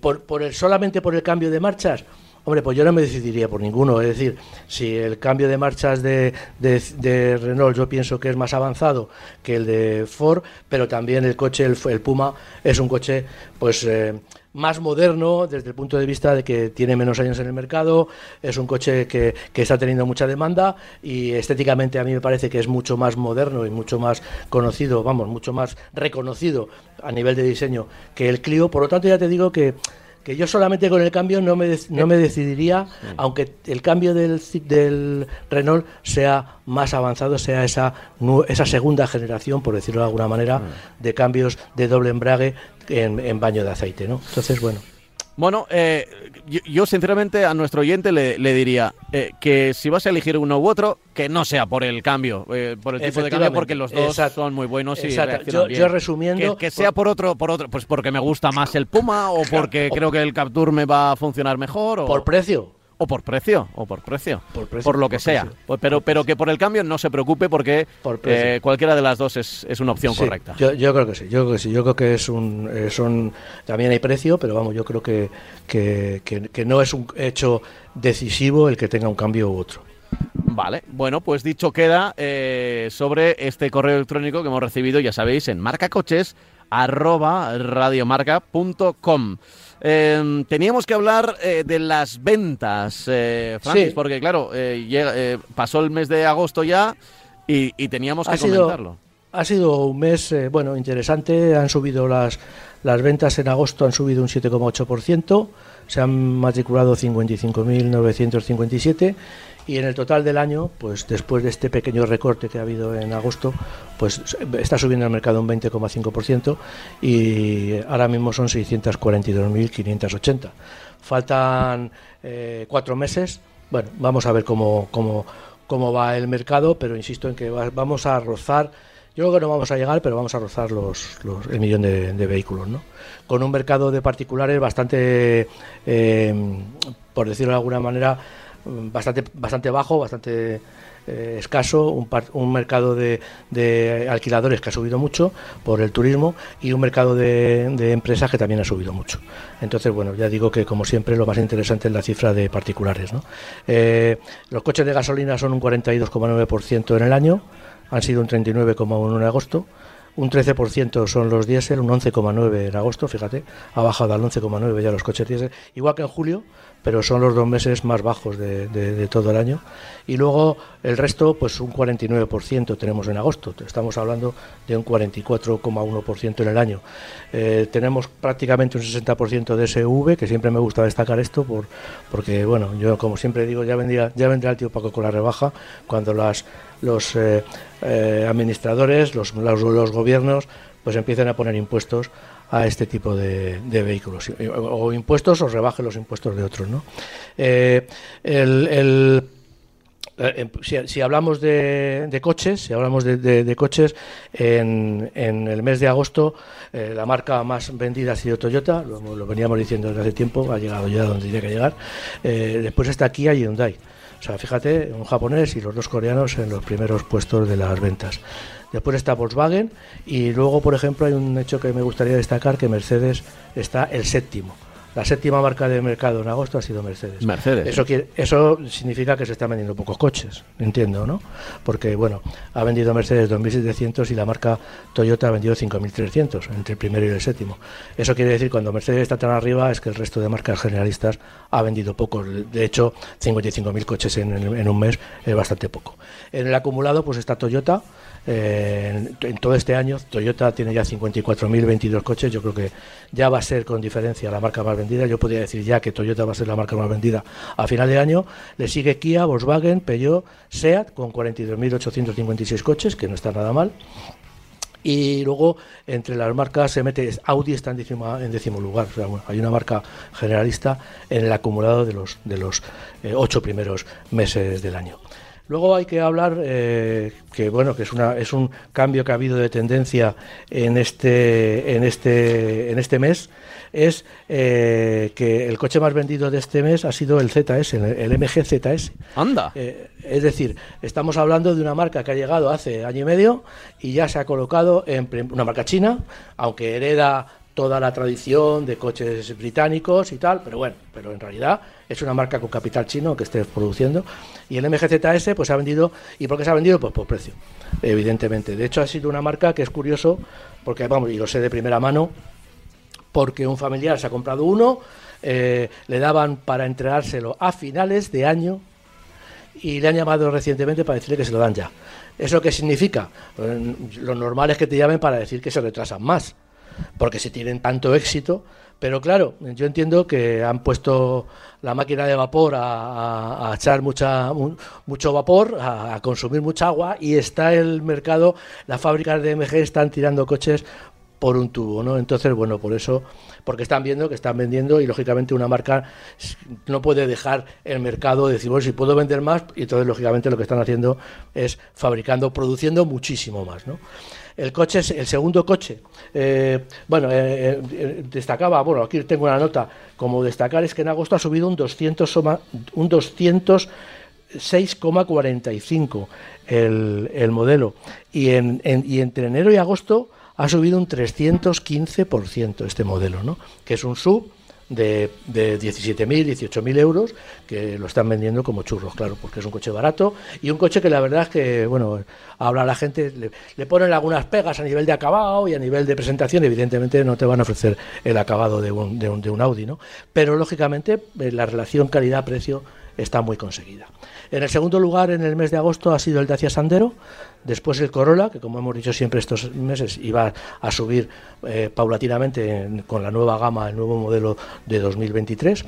por, por el, solamente por el cambio de marchas, Hombre, pues yo no me decidiría por ninguno. Es decir, si el cambio de marchas de, Renault yo pienso que es más avanzado que el de Ford, pero también el coche, el, Puma, es un coche pues eh, más moderno desde el punto de vista de que tiene menos años en el mercado, es un coche que, que está teniendo mucha demanda y estéticamente a mí me parece que es mucho más moderno y mucho más conocido, vamos, mucho más reconocido a nivel de diseño que el Clio. Por lo tanto, ya te digo que que yo solamente con el cambio no me, no me decidiría, aunque el cambio del, del Renault sea más avanzado, sea esa, esa segunda generación, por decirlo de alguna manera, de cambios de doble embrague en, en baño de aceite. ¿no? Entonces, bueno. Bueno, eh, yo, sinceramente a nuestro oyente le, diría eh, que si vas a elegir uno u otro, que no sea por el cambio, eh, por el tipo de cambio, porque los dos son muy buenos y yo, yo, resumiendo... Que, sea por otro, por otro, pues porque me gusta más el Puma o porque creo que el Capture me va a funcionar mejor. O... Por precio. O por precio, o por precio. Por, lo que sea. Pues, pero, pero que por el cambio no se preocupe porque eh, cualquiera de las dos es, una opción correcta. Yo, yo, creo que sí, yo creo que sí. Yo creo que es un, eh, son, también hay precio, pero vamos, yo creo que, que, que, no es un hecho decisivo el que tenga un cambio u otro. Vale, bueno, pues dicho queda eh, sobre este correo electrónico que hemos recibido, ya sabéis, en marcacoches arroba radiomarca.com. Em, teníamos que hablar eh, de las ventas, eh, Francis, porque claro, eh, pasó el mes de agosto ya y, teníamos que comentarlo. Ha sido un mes, bueno, interesante. Han subido las, las ventas en agosto, han subido un 7,8%. Se han matriculado 55.957 y en el total del año, pues después de este pequeño recorte que ha habido en agosto, pues está subiendo el mercado un 20,5% y ahora mismo son 642.580. Faltan eh, cuatro meses. Bueno, vamos a ver cómo, cómo, cómo va el mercado, pero insisto en que vamos a rozar. Yo creo que no vamos a llegar, pero vamos a rozar los, el millón de, vehículos, ¿no? Con un mercado de particulares bastante, eh, por decirlo de alguna manera, bastante, bastante bajo, bastante eh, escaso, un, un mercado de, de, alquiladores que ha subido mucho por el turismo y un mercado de, de, empresas que también ha subido mucho. Entonces, bueno, ya digo que como siempre lo más interesante es la cifra de particulares. ¿no? Eh, los coches de gasolina son un 42,9% en el año, han sido un 39,1% en agosto un 13% son los diésel, un 11,9% en agosto, fíjate, ha bajado al 11,9% ya los coches diésel, igual que en julio, pero son los dos meses más bajos de, todo el año. Y luego el resto, pues un 49% tenemos en agosto. Estamos hablando de un 44,1% en el año. Eh, tenemos prácticamente un 60% de SV, que siempre me gusta destacar esto, por, porque, bueno, yo como siempre digo, ya vendría, ya vendrá el tío Paco con la rebaja cuando las, los eh, eh, administradores, los, los, gobiernos, pues empiecen a poner impuestos a este tipo de, vehículos. O, impuestos o rebaje los impuestos de otros. ¿no? Eh, el, eh, si, hablamos de, coches, si hablamos de, coches, en, el mes de agosto eh, la marca más vendida ha sido Toyota, lo, veníamos diciendo desde hace tiempo, ha llegado ya donde tiene que llegar. después está Kia y Hyundai. O sea, fíjate, un japonés y los dos coreanos en los primeros puestos de las ventas. Después está Volkswagen y luego, por ejemplo, hay un hecho que me gustaría destacar, que Mercedes está el séptimo. La séptima marca de mercado en agosto ha sido Mercedes. Mercedes. Eso, quiere, eso significa que se están vendiendo pocos coches, entiendo, ¿no? Porque, bueno, ha vendido Mercedes 2.700 y la marca Toyota ha vendido 5.300 entre el primero y el séptimo. Eso quiere decir cuando Mercedes está tan arriba es que el resto de marcas generalistas ha vendido pocos. De hecho, 55.000 coches en, en un mes es bastante poco. En el acumulado, pues está Toyota en, todo este año Toyota tiene ya 54.022 coches, yo creo que ya va a ser con diferencia la marca más vendida, yo podría decir ya que Toyota va a ser la marca más vendida a final de año, le sigue Kia, Volkswagen, Peugeot, SEAT con 42.856 coches, que no está nada mal. Y luego entre las marcas se mete Audi está en décimo, en décimo lugar. hay una marca generalista en el acumulado de los de los eh, ocho primeros meses del año. Luego hay que hablar eh, que bueno que es una es un cambio que ha habido de tendencia en este en este en este mes es eh, que el coche más vendido de este mes ha sido el ZS, el, MG ZS. Anda. Eh, es decir, estamos hablando de una marca que ha llegado hace año y medio y ya se ha colocado en una marca china, aunque hereda toda la tradición de coches británicos y tal, pero bueno, pero en realidad es una marca con capital chino que esté produciendo. Y el MGZS pues ha vendido, ¿y por qué se ha vendido? Pues por precio, evidentemente. De hecho ha sido una marca que es curioso, porque vamos, y lo sé de primera mano, porque un familiar se ha comprado uno, eh, le daban para entregárselo a finales de año y le han llamado recientemente para decirle que se lo dan ya. ¿Eso qué significa? Pues, lo normal es que te llamen para decir que se retrasan más porque si tienen tanto éxito, Pero claro, yo entiendo que han puesto la máquina de vapor a, echar mucha, mucho vapor, a, consumir mucha agua y está el mercado, las fábricas de MG están tirando coches por un tubo, ¿no? Entonces, bueno, por eso, porque están viendo que están vendiendo y lógicamente una marca no puede dejar el mercado de decir, bueno, si puedo vender más, y entonces lógicamente lo que están haciendo es fabricando, produciendo muchísimo más, ¿no? El coche, el segundo coche, eh, bueno, eh, eh, destacaba, bueno, aquí tengo una nota, como destacar es que en agosto ha subido un 200, un 206,45 el, el modelo. Y, en, y entre enero y agosto ha subido un 315% este modelo, ¿no? que es un sub de, de 17.000, 18.000 euros, que lo están vendiendo como churros, claro, porque es un coche barato y un coche que la verdad es que, bueno, habla la gente, le, ponen algunas pegas a nivel de acabado y a nivel de presentación, evidentemente no te van a ofrecer el acabado de un, de un, de un Audi, ¿no? Pero lógicamente eh, la relación calidad-precio está muy conseguida. En el segundo lugar, en el mes de agosto, ha sido el Dacia Sandero, después el Corolla, que como hemos dicho siempre estos meses iba a subir eh, paulatinamente con la nueva gama, el nuevo modelo de 2023.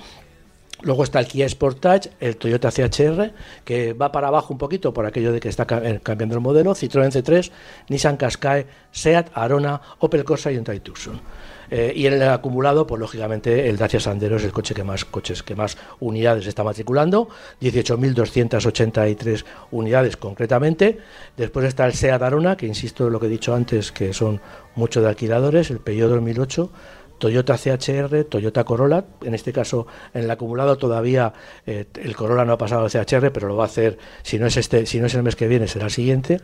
Luego está el Kia Sportage, el Toyota CHR, que va para abajo un poquito por aquello de que está eh, cambiando el modelo, Citroën C3, Nissan Qashqai, Seat, Arona, Opel Corsa y Hyundai Tucson. Eh, y el acumulado, pues lógicamente el Dacia Sandero es el coche que más coches, que más unidades está matriculando, 18.283 unidades concretamente. Después está el Seat Arona, que insisto en lo que he dicho antes, que son muchos de alquiladores, el Peugeot 2008, Toyota CHR, Toyota Corolla, en este caso en el acumulado todavía eh, el Corolla no ha pasado al CHR, pero lo va a hacer si no es este, si no es el mes que viene será el siguiente.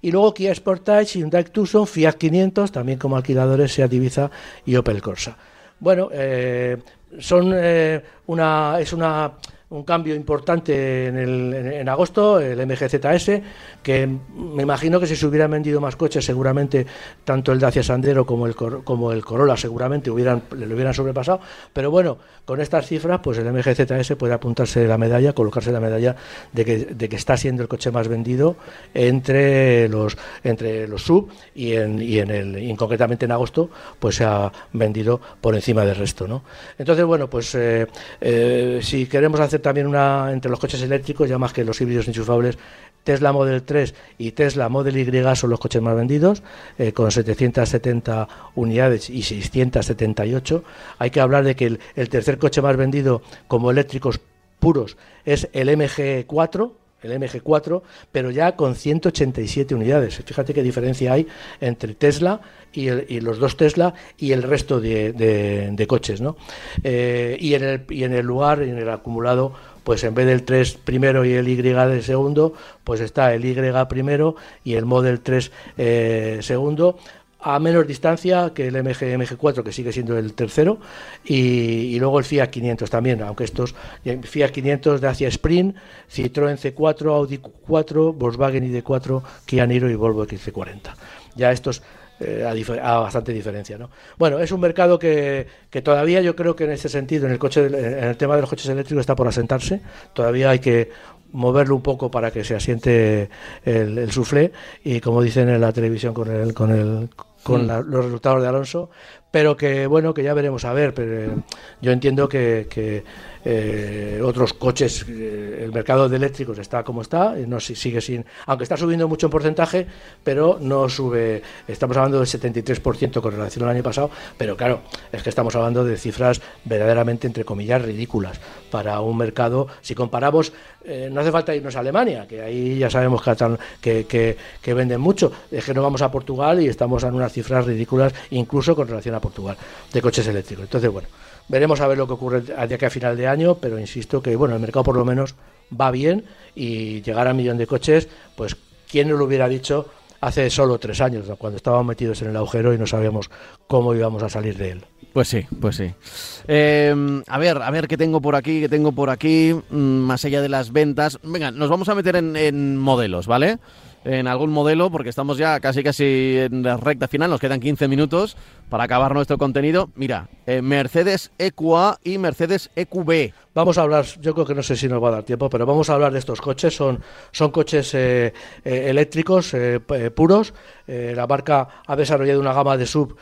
Y luego Kia Sportage, Hyundai Tucson, Fiat 500, también como alquiladores Seat Ibiza y Opel Corsa. Bueno, eh, son eh, una es una un cambio importante en, el, en, agosto, el MGZS, que me imagino que si se hubieran vendido más coches, seguramente tanto el Dacia Sandero como el, como el Corolla seguramente hubieran, le hubieran sobrepasado. Pero bueno, con estas cifras, pues el MGZS puede apuntarse la medalla, colocarse la medalla de que, de que está siendo el coche más vendido entre los, entre los sub y en, y en el, concretamente en agosto, pues se ha vendido por encima del resto. ¿no? Entonces, bueno, pues eh, eh, si queremos hacer también una entre los coches eléctricos, ya más que los híbridos enchufables, Tesla Model 3 y Tesla Model Y son los coches más vendidos, eh, con 770 unidades y 678. Hay que hablar de que el, el tercer coche más vendido como eléctricos puros es el MG4, el MG4, pero ya con 187 unidades. Fíjate qué diferencia hay entre Tesla y, los dos Tesla y el resto de, coches. ¿no? Eh, y, en el, y en el lugar, en el acumulado, pues en vez del 3 primero y el Y del segundo, pues está el Y primero y el Model 3 eh, segundo a menos distancia que el MG MG4 que sigue siendo el tercero y, luego el Fiat 500 también aunque estos Fiat 500 de Asia Sprint Citroën C4 Audi 4 Volkswagen ID4 Kia Niro y Volvo XC40 ya estos eh, a, bastante diferencia ¿no? bueno es un mercado que, que, todavía yo creo que en este sentido en el coche en el tema de los coches eléctricos está por asentarse todavía hay que moverlo un poco para que se asiente el, el y como dicen en la televisión con el con el con mm. los resultados de Alonso, pero que bueno, que ya veremos a ver, pero eh, yo entiendo que, que eh, otros coches, eh, el mercado de eléctricos está como está, no sigue sin, aunque está subiendo mucho en porcentaje, pero no sube, estamos hablando del 73% con relación al año pasado, pero claro, es que estamos hablando de cifras verdaderamente, entre comillas, ridículas para un mercado, si comparamos, eh, no hace falta irnos a Alemania, que ahí ya sabemos que, que, que, venden mucho, es que no vamos a Portugal y estamos en unas cifras ridículas, incluso con relación a Portugal, de coches eléctricos. Entonces, bueno. Veremos a ver lo que ocurre de aquí a final de año, pero insisto que bueno, el mercado por lo menos va bien y llegar a millón de coches, pues quién nos lo hubiera dicho hace solo tres años, cuando estábamos metidos en el agujero y no sabíamos cómo íbamos a salir de él. Pues sí, pues sí. Em, a ver, a ver qué tengo por aquí, qué tengo por aquí, mm, más allá de las ventas. Venga, nos vamos a meter en, en modelos, ¿vale? En algún modelo, porque estamos ya casi casi en la recta final, nos quedan 15 minutos para acabar nuestro contenido. Mira, eh, Mercedes EQA y Mercedes EQB. Vamos a hablar, yo creo que no sé si nos va a dar tiempo, pero vamos a hablar de estos coches. Son, son coches eh, eh, eléctricos puros. la marca ha desarrollado una gama de sub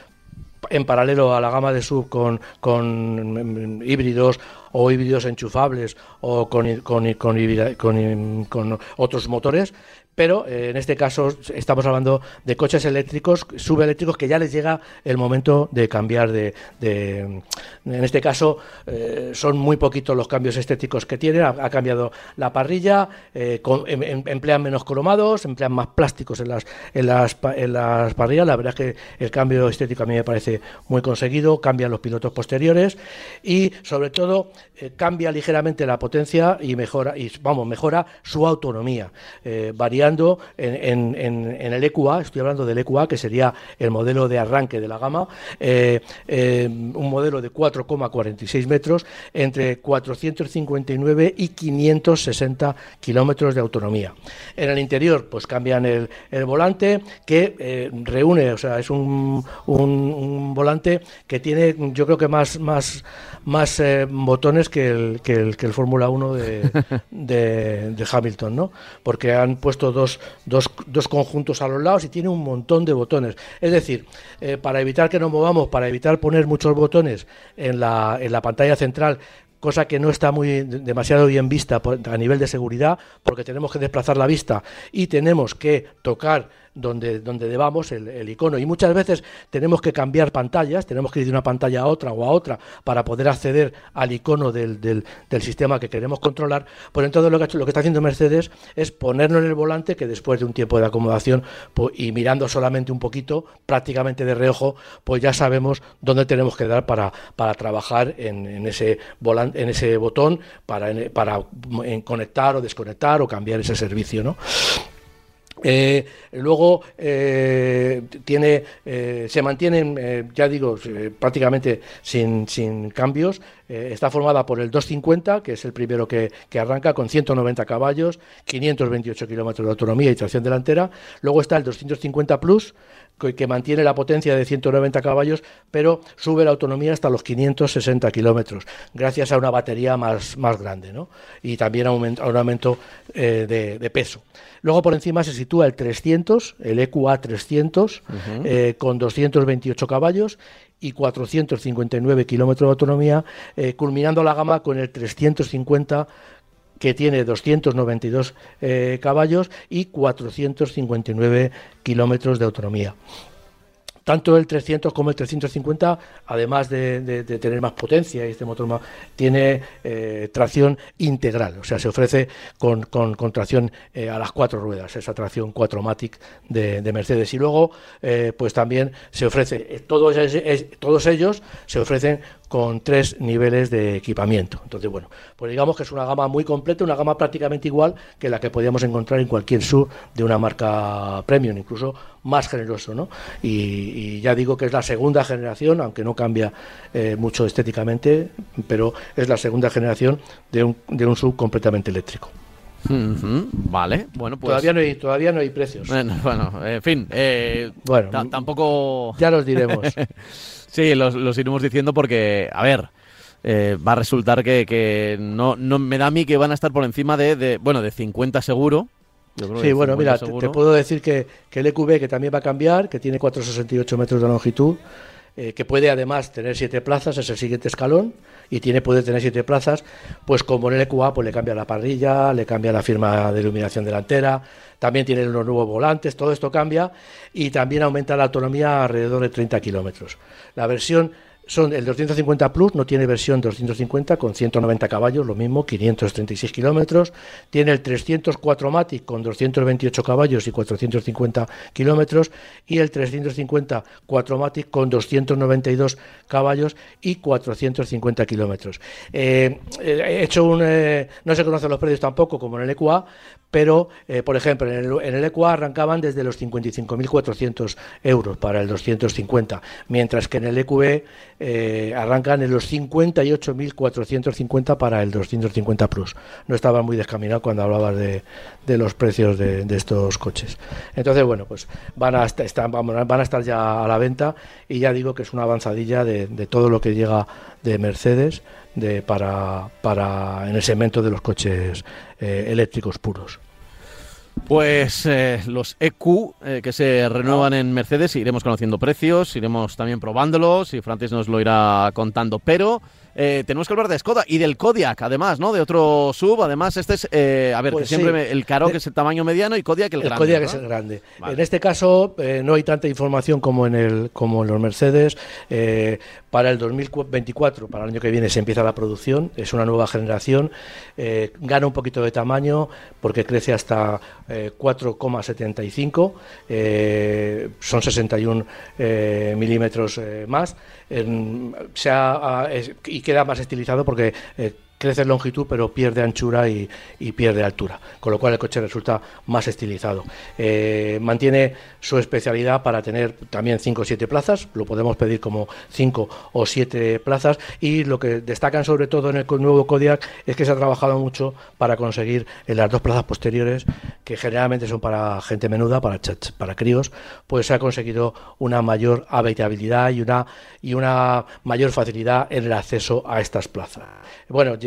en paralelo a la gama de sub con, con mm, híbridos o híbridos enchufables o con, con, con, con otros motores, pero eh, en este caso estamos hablando de coches eléctricos, subeléctricos, que ya les llega el momento de cambiar de... en este caso eh, son muy poquitos los cambios estéticos que tienen, ha, cambiado la parrilla, eh, em, em, emplean menos cromados, emplean más plásticos en las, en, las, en las parrillas, la verdad es que el cambio estético a mí me parece muy conseguido, cambian los pilotos posteriores y sobre todo cambia ligeramente la potencia y mejora, y, vamos, mejora su autonomía, varía en, el EQA, estoy hablando del EQA, que sería el modelo de arranque de la gama, eh, eh, un modelo de 4,46 metros entre 459 y 560 kilómetros de autonomía. En el interior, pues cambian el, volante que eh, reúne, o sea, es un, un, volante que tiene, yo creo que más, más, más botones que el, que el, que el Fórmula 1 de, de, de Hamilton, ¿no? Porque han puesto dos, dos, dos, conjuntos a los lados y tiene un montón de botones. Es decir, eh, para evitar que nos movamos, para evitar poner muchos botones en la, en la pantalla central, cosa que no está muy demasiado bien vista a nivel de seguridad, porque tenemos que desplazar la vista y tenemos que tocar donde, donde debamos el, icono. Y muchas veces tenemos que cambiar pantallas, tenemos que ir de una pantalla a otra o a otra para poder acceder al icono del, del, sistema que queremos controlar. Pues entonces lo que, lo que está haciendo Mercedes es ponernos en el volante que después de un tiempo de acomodación pues, y mirando solamente un poquito, prácticamente de reojo, pues ya sabemos dónde tenemos que dar para, para trabajar en, en ese volante, en ese botón para, para conectar o desconectar o cambiar ese servicio, ¿no? Eh, luego eh, tiene, eh, se mantienen, ya digo, prácticamente sin, sin cambios. Está formada por el 250, que es el primero que, que arranca con 190 caballos, 528 kilómetros de autonomía y tracción delantera. Luego está el 250 Plus, que, mantiene la potencia de 190 caballos, pero sube la autonomía hasta los 560 kilómetros, gracias a una batería más, más grande ¿no? y también a un, aumento de, de peso. Luego por encima se sitúa el 300, el EQA 300, eh, con 228 caballos y 459 kilómetros de autonomía, eh, culminando la gama con el 350 que tiene 292 eh, caballos y 459 kilómetros de autonomía tanto el 300 como el 350, además de, tener más potencia este motor más, tiene eh, tracción integral, o sea, se ofrece con, tracción eh, a las cuatro ruedas, esa tracción 4MATIC de, de Mercedes. Y luego, eh, pues también se ofrece, todos, todos ellos se ofrecen con tres niveles de equipamiento. Entonces, bueno, pues digamos que es una gama muy completa, una gama prácticamente igual que la que podíamos encontrar en cualquier sub de una marca premium, incluso más generoso, ¿no? Y, ya digo que es la segunda generación, aunque no cambia eh, mucho estéticamente, pero es la segunda generación de un, de un sub completamente eléctrico. Vale, bueno, pues. Todavía no hay, todavía no hay precios. Bueno, bueno en fin, eh, bueno, tampoco. Ya los diremos. Sí, los, iremos diciendo porque, a ver, eh, va a resultar que, no, no me da a mí que van a estar por encima de, bueno, de 50 seguro. sí, bueno, mira, te, puedo decir que, que, el EQB, que también va a cambiar, que tiene 468 metros de longitud, eh, que puede además tener siete plazas, es el siguiente escalón, y tiene puede tener siete plazas, pues como en el EQA, pues le cambia la parrilla, le cambia la firma de iluminación delantera, también tiene los nuevos volantes, todo esto cambia y también aumenta la autonomía alrededor de 30 kilómetros. La versión son el 250 Plus, no tiene versión 250 con 190 caballos, lo mismo, 536 kilómetros. Tiene el 304 Matic con 228 caballos y 450 kilómetros. Y el 350 4MATIC con 292 caballos y 450 kilómetros. Eh, he hecho un. Eh, no se conocen los precios tampoco, como en el EQA, pero, eh, por ejemplo, en el, en EQA arrancaban desde los 55.400 euros para el 250, mientras que en el EQB eh, arrancan en los 58.450 para el 250 Plus. No estaba muy descaminado cuando hablabas de, de los precios de, estos coches. Entonces, bueno, pues van a, estar, van a estar ya a la venta y ya digo que es una avanzadilla de, todo lo que llega de Mercedes de, para, para en el segmento de los coches eh, eléctricos puros. Pues eh, los EQ eh, que se renuevan en Mercedes, iremos conociendo precios, iremos también probándolos y Francis nos lo irá contando. Pero eh, tenemos que hablar de Skoda y del Kodiak, además, ¿no? De otro sub. Además, este es, eh, a ver, Pues que siempre sí. me- el Caro, que es el tamaño mediano, y Kodiak el, El grande. Kodiak ¿no? es el grande. Vale. En este caso eh, no hay tanta información como en el como en los Mercedes. Para el 2024, para el año que viene, se empieza la producción. Es una nueva generación. Gana un poquito de tamaño porque crece hasta eh, 4,75. eh, son 61 eh, milímetros más. En- se ha- es- y queda más estilizado porque eh, crece en longitud pero pierde anchura y, pierde altura, con lo cual el coche resulta más estilizado. Eh, mantiene su especialidad para tener también 5 o 7 plazas, lo podemos pedir como 5 o 7 plazas y lo que destacan sobre todo en el nuevo Kodiak es que se ha trabajado mucho para conseguir en las dos plazas posteriores, que generalmente son para gente menuda, para, para críos, pues se ha conseguido una mayor habitabilidad y una, y una mayor facilidad en el acceso a estas plazas. Bueno,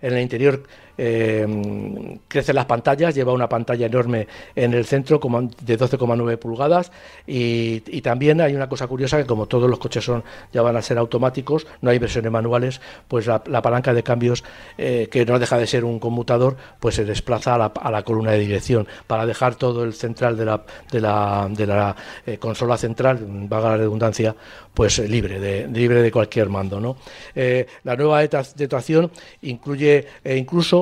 en el interior, eh, crecen las pantallas, lleva una pantalla enorme en el centro de 12,9 pulgadas y, también hay una cosa curiosa que como todos los coches son ya van a ser automáticos, no hay versiones manuales, pues la, la palanca de cambios eh, que no deja de ser un conmutador, pues se desplaza a la, columna de dirección para dejar todo el central de la, de la, eh, consola central, vaga la redundancia, pues libre de, libre de cualquier mando. ¿no? Eh, la nueva dotación incluye incluso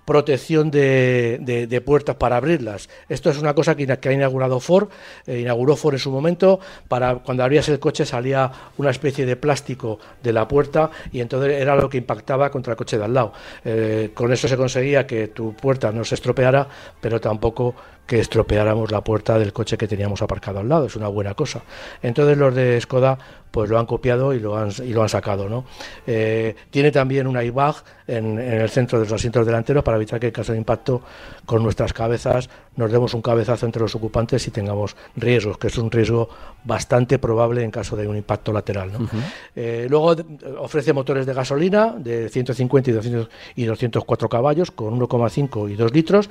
protección de, de- puertas para abrirlas. Esto es una cosa que, que ha inaugurado Ford, eh, inauguró Ford en su momento, para cuando abrías el coche salía una especie de plástico de la puerta y entonces era lo que impactaba contra el coche de al lado. Eh, con eso se conseguía que tu puerta no se estropeara, pero tampoco que estropeáramos la puerta del coche que teníamos aparcado al lado. Es una buena cosa. Entonces los de Skoda pues lo han copiado y lo han, y lo han sacado. ¿no? Eh, tiene también un airbag en, en el centro de los asientos delanteros evitar que en caso de impacto con nuestras cabezas nos demos un cabezazo entre los ocupantes y tengamos riesgos, que es un riesgo bastante probable en caso de un impacto lateral. ¿no? Eh, luego de- ofrece motores de gasolina de 150 y, 200 y 204 caballos con 1,5 y 2 litros.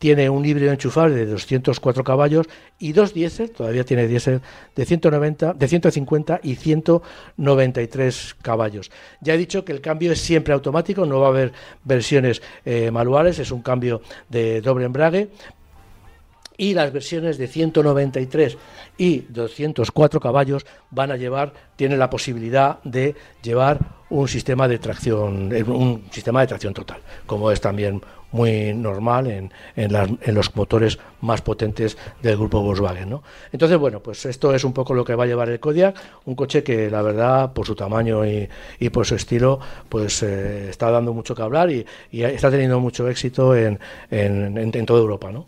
Tiene un híbrido enchufable de 204 caballos y dos diésel, todavía tiene diésel de 190, de 150 y 193 caballos. Ya he dicho que el cambio es siempre automático, no va a haber versiones eh, manuales, es un cambio de doble embrague, y las versiones de 193 y 204 caballos van a llevar, tienen la posibilidad de llevar un sistema de tracción, eh, un sistema de tracción total, como es también muy normal en, en, los motores más potentes del grupo Volkswagen. ¿no? Entonces, bueno, pues esto es un poco lo que va a llevar el Kodiaq, un coche que la verdad, por su tamaño y, y por su estilo, pues eh, está dando mucho que hablar y, y está teniendo mucho éxito en, en, toda Europa. ¿no?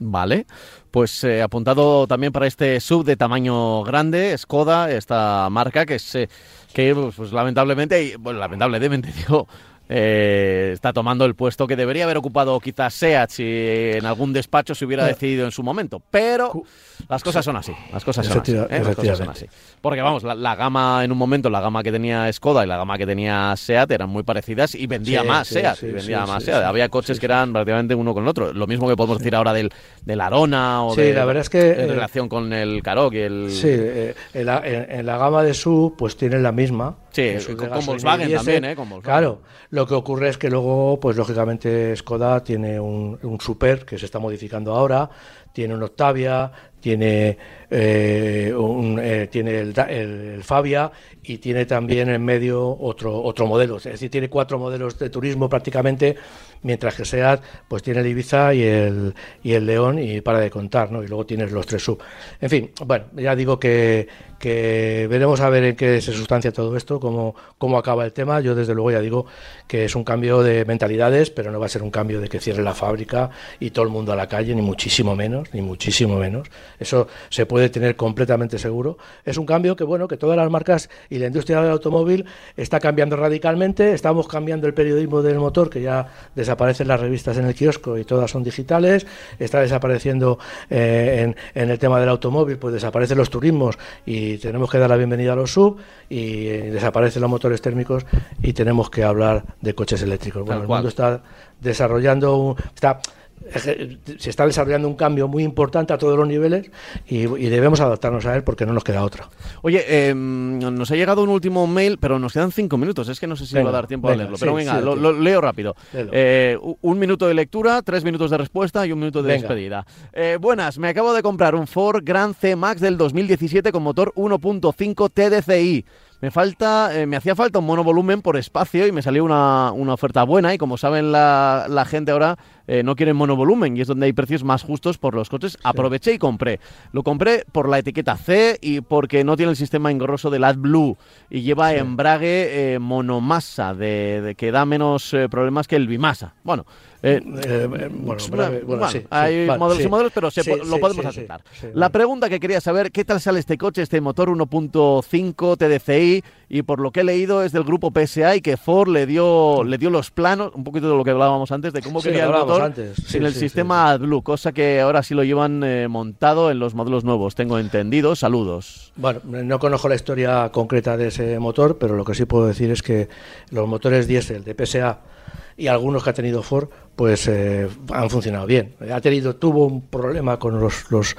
Vale, pues eh, apuntado también para este sub de tamaño grande, Skoda, esta marca que es eh, que pues lamentablemente, y, bueno, lamentablemente digo, eh, está tomando el puesto que debería haber ocupado quizás Seat si en algún despacho se hubiera Eh. decidido en su momento, pero las cosas son así, las cosas son así, ¿eh? las cosas son así. Porque vamos, la, la gama en un momento, la gama que tenía Skoda y la gama que tenía Seat eran muy parecidas y vendía Sí, más sí, Seat, sí, y vendía más Seat. Había coches que eran prácticamente uno con el otro. Lo mismo que podemos decir ahora del, del Arona o de, la verdad es que, en eh, relación con el Karoq y el Sí, eh, en, la, en- en la gama de SUV pues tienen la misma. Sí, con- con Volkswagen también, ¿eh? Con Volkswagen. Claro, lo que ocurre es que luego, pues lógicamente Skoda tiene un, Super que se está modificando ahora, tiene un Octavia, tiene, eh, un, eh, tiene el Fabia y tiene también en medio otro, otro modelo. Es decir, tiene cuatro modelos de turismo prácticamente, mientras que SEAT pues tiene el Ibiza y el, y el León y para de contar, ¿no? Y luego tienes los tres sub. En fin, bueno, ya digo que, que veremos a ver en qué se sustancia todo esto, cómo, cómo acaba el tema. Yo desde luego ya digo que es un cambio de mentalidades, pero no va a ser un cambio de que cierre la fábrica y todo el mundo a la calle, ni muchísimo menos, ni muchísimo menos. Eso se puede tener completamente seguro. Es un cambio que, bueno, que todas las marcas y la industria del automóvil está cambiando radicalmente. Estamos cambiando el periodismo del motor, que ya desaparecen las revistas en el kiosco y todas son digitales. Está desapareciendo eh, en, el tema del automóvil, pues desaparecen los turismos y tenemos que dar la bienvenida a los sub y eh, desaparecen los motores térmicos y tenemos que hablar de coches eléctricos. Bueno, Tal el cual. mundo está desarrollando, un- está se está desarrollando un cambio muy importante a todos los niveles y, debemos adaptarnos a él porque no nos queda otra. Oye, em, nos ha llegado un último mail, pero nos quedan cinco minutos. Es que no sé si va a dar tiempo a leerlo. pero venga, lo, leo rápido. Eh, un minuto de lectura, tres minutos de respuesta y un minuto de despedida. Eh, buenas, me acabo de comprar un Ford Grand C Max del 2017 con motor 1.5 TDCi. Me falta, eh, me hacía falta un monovolumen por espacio y me salió una, oferta buena y como saben la, la gente ahora eh, no quieren monovolumen y es donde hay precios más justos por los coches. Aproveché y compré. Lo compré por la etiqueta C y porque no tiene el sistema engorroso del AdBlue y lleva embrague eh, monomasa de, que da menos problemas que el bimasa. Bueno, eh, eh, bueno, sí, hay modelos y modelos, pero lo podemos aceptar. la pregunta que quería saber, ¿qué tal sale este coche, este motor 1.5 TDCi? Y por lo que he leído es del grupo PSA y que Ford le dio, le dio los planos, un poquito de lo que hablábamos antes, de cómo quería el motor sin el sistema AdBlue, cosa que ahora sí lo llevan eh, montado en los modelos nuevos, tengo entendido. Saludos. Bueno, no conozco la historia concreta de ese motor, pero lo que sí puedo decir es que los motores diésel de PSA y algunos que ha tenido Ford pues eh, han funcionado bien. Ha tenido, tuvo un problema con los, los,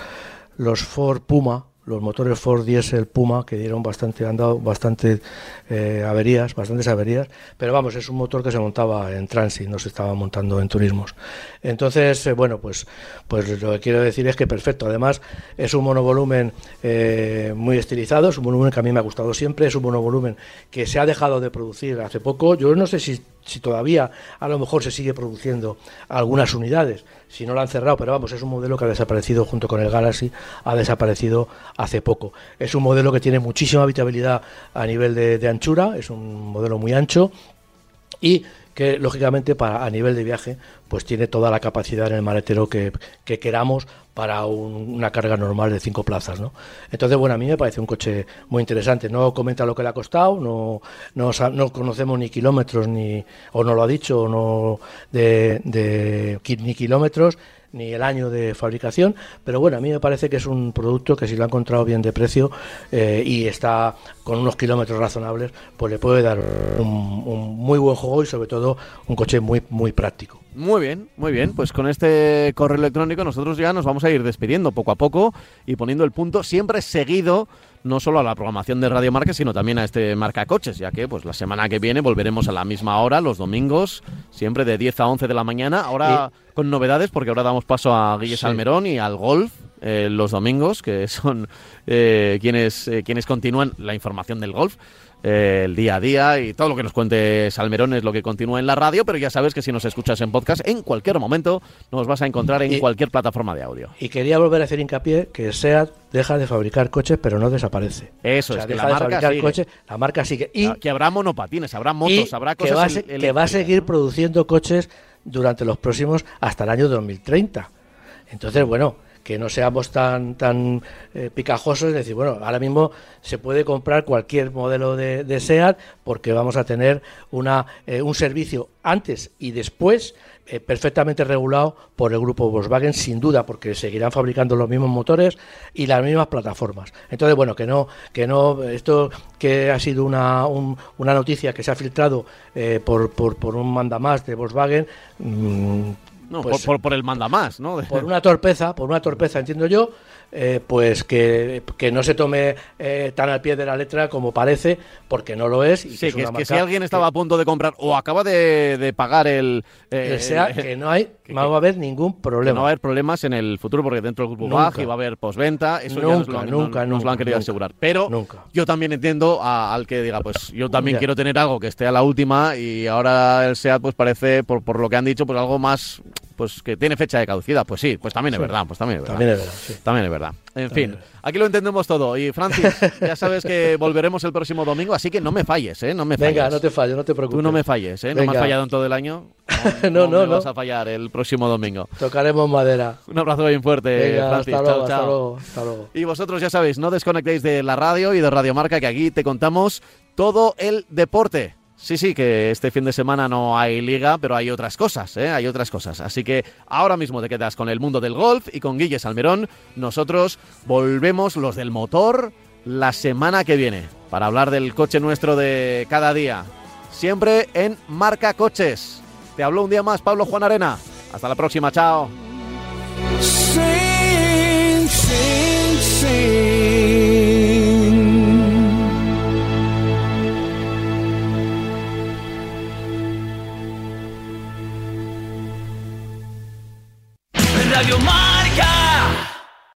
los Ford Puma, los motores Ford Diesel Puma que dieron bastante, han dado bastante eh, averías, bastantes averías, pero vamos, es un motor que se montaba en transit, no se estaba montando en turismos. Entonces, eh, bueno, pues, pues lo que quiero decir es que perfecto. Además, es un monovolumen eh, muy estilizado, es un volumen que a mí me ha gustado siempre, es un monovolumen que se ha dejado de producir hace poco. Yo no sé si, si todavía a lo mejor se sigue produciendo algunas unidades, si no lo han cerrado, pero vamos, es un modelo que ha desaparecido junto con el Galaxy, ha desaparecido hace poco. Es un modelo que tiene muchísima habitabilidad a nivel de, anchura, es un modelo muy ancho y que lógicamente para a nivel de viaje pues tiene toda la capacidad en el maletero que, queramos para una carga normal de cinco plazas ¿no? entonces bueno a mí me parece un coche muy interesante no comenta lo que le ha costado no no, no conocemos ni kilómetros ni o no lo ha dicho no de, de ni kilómetros ni el año de fabricación, pero bueno, a mí me parece que es un producto que si lo ha encontrado bien de precio eh, y está con unos kilómetros razonables, pues le puede dar un, muy buen juego y sobre todo un coche muy, muy práctico. Muy bien, muy bien. Pues con este correo electrónico nosotros ya nos vamos a ir despidiendo poco a poco y poniendo el punto siempre seguido no solo a la programación de Radio Marca, sino también a este Marca Coches, ya que pues la semana que viene volveremos a la misma hora, los domingos, siempre de 10 a 11 de la mañana. Ahora con novedades, porque ahora damos paso a Guille Salmerón y al golf eh, los domingos, que son eh, quienes, eh, quienes continúan la información del golf. Eh, el día a día y todo lo que nos cuente Salmerón es lo que continúa en la radio, pero ya sabes que si nos escuchas en podcast, en cualquier momento nos vas a encontrar en cualquier plataforma de audio. Y quería volver a hacer hincapié que SEAT deja de fabricar coches, pero no desaparece. Eso es, que la marca, sigue. la marca sigue. Y, que habrá monopatines, habrá motos, habrá cosas. Que va, a seguir produciendo coches durante los próximos hasta el año 2030. Entonces, bueno, que no seamos tan tan eh, picajosos, es decir, bueno, ahora mismo se puede comprar cualquier modelo de, SEAT porque vamos a tener una, eh, un servicio antes y después eh, perfectamente regulado por el grupo Volkswagen, sin duda, porque seguirán fabricando los mismos motores y las mismas plataformas. Entonces, bueno, que no, que no, esto que ha sido una, una noticia que se ha filtrado por, por, por, un mandamás de Volkswagen, mm, no, pues por, por, el manda más, ¿no? Por una torpeza, por una torpeza, entiendo yo, eh, pues que, no se tome eh, tan al pie de la letra como parece, porque no lo es. Y sí, que, es que, si alguien estaba a punto de comprar o acaba de, pagar el... Eh, sea, que no hay, no va a haber ningún problema. no va a haber problemas en el futuro, porque dentro del grupo BAG va a haber posventa, eso nunca, ya nos lo, nunca, nos lo han querido asegurar. Pero yo también entiendo al que diga, pues yo también quiero tener algo que esté a la última y ahora el SEAT pues parece, por, por lo que han dicho, pues algo más pues que tiene fecha de caducidad. Pues sí, pues también es verdad, pues también es verdad. También es verdad, sí. También es verdad. En fin, aquí lo entendemos todo. Y Francis, ya sabes que volveremos el próximo domingo, así que no me falles, ¿eh? No me falles. Venga, no te fallo, no te preocupes. Tú no me falles, ¿eh? No me has fallado en todo el año. No, no, no. vas a fallar el próximo domingo. Tocaremos madera. Un abrazo bien fuerte, Francis. Hasta luego, Hasta luego, hasta luego. Y vosotros ya sabéis, no desconectéis de la radio y de Radio Marca, que aquí te contamos todo el deporte. Sí, sí, que este fin de semana no hay liga, pero hay otras cosas, ¿eh? hay otras cosas. Así que ahora mismo te quedas con el mundo del golf y con Guille Salmerón. Nosotros volvemos los del motor la semana que viene para hablar del coche nuestro de cada día. Siempre en Marca Coches. Te habló un día más Pablo Juan Arena. Hasta la próxima, chao. Radio Marca.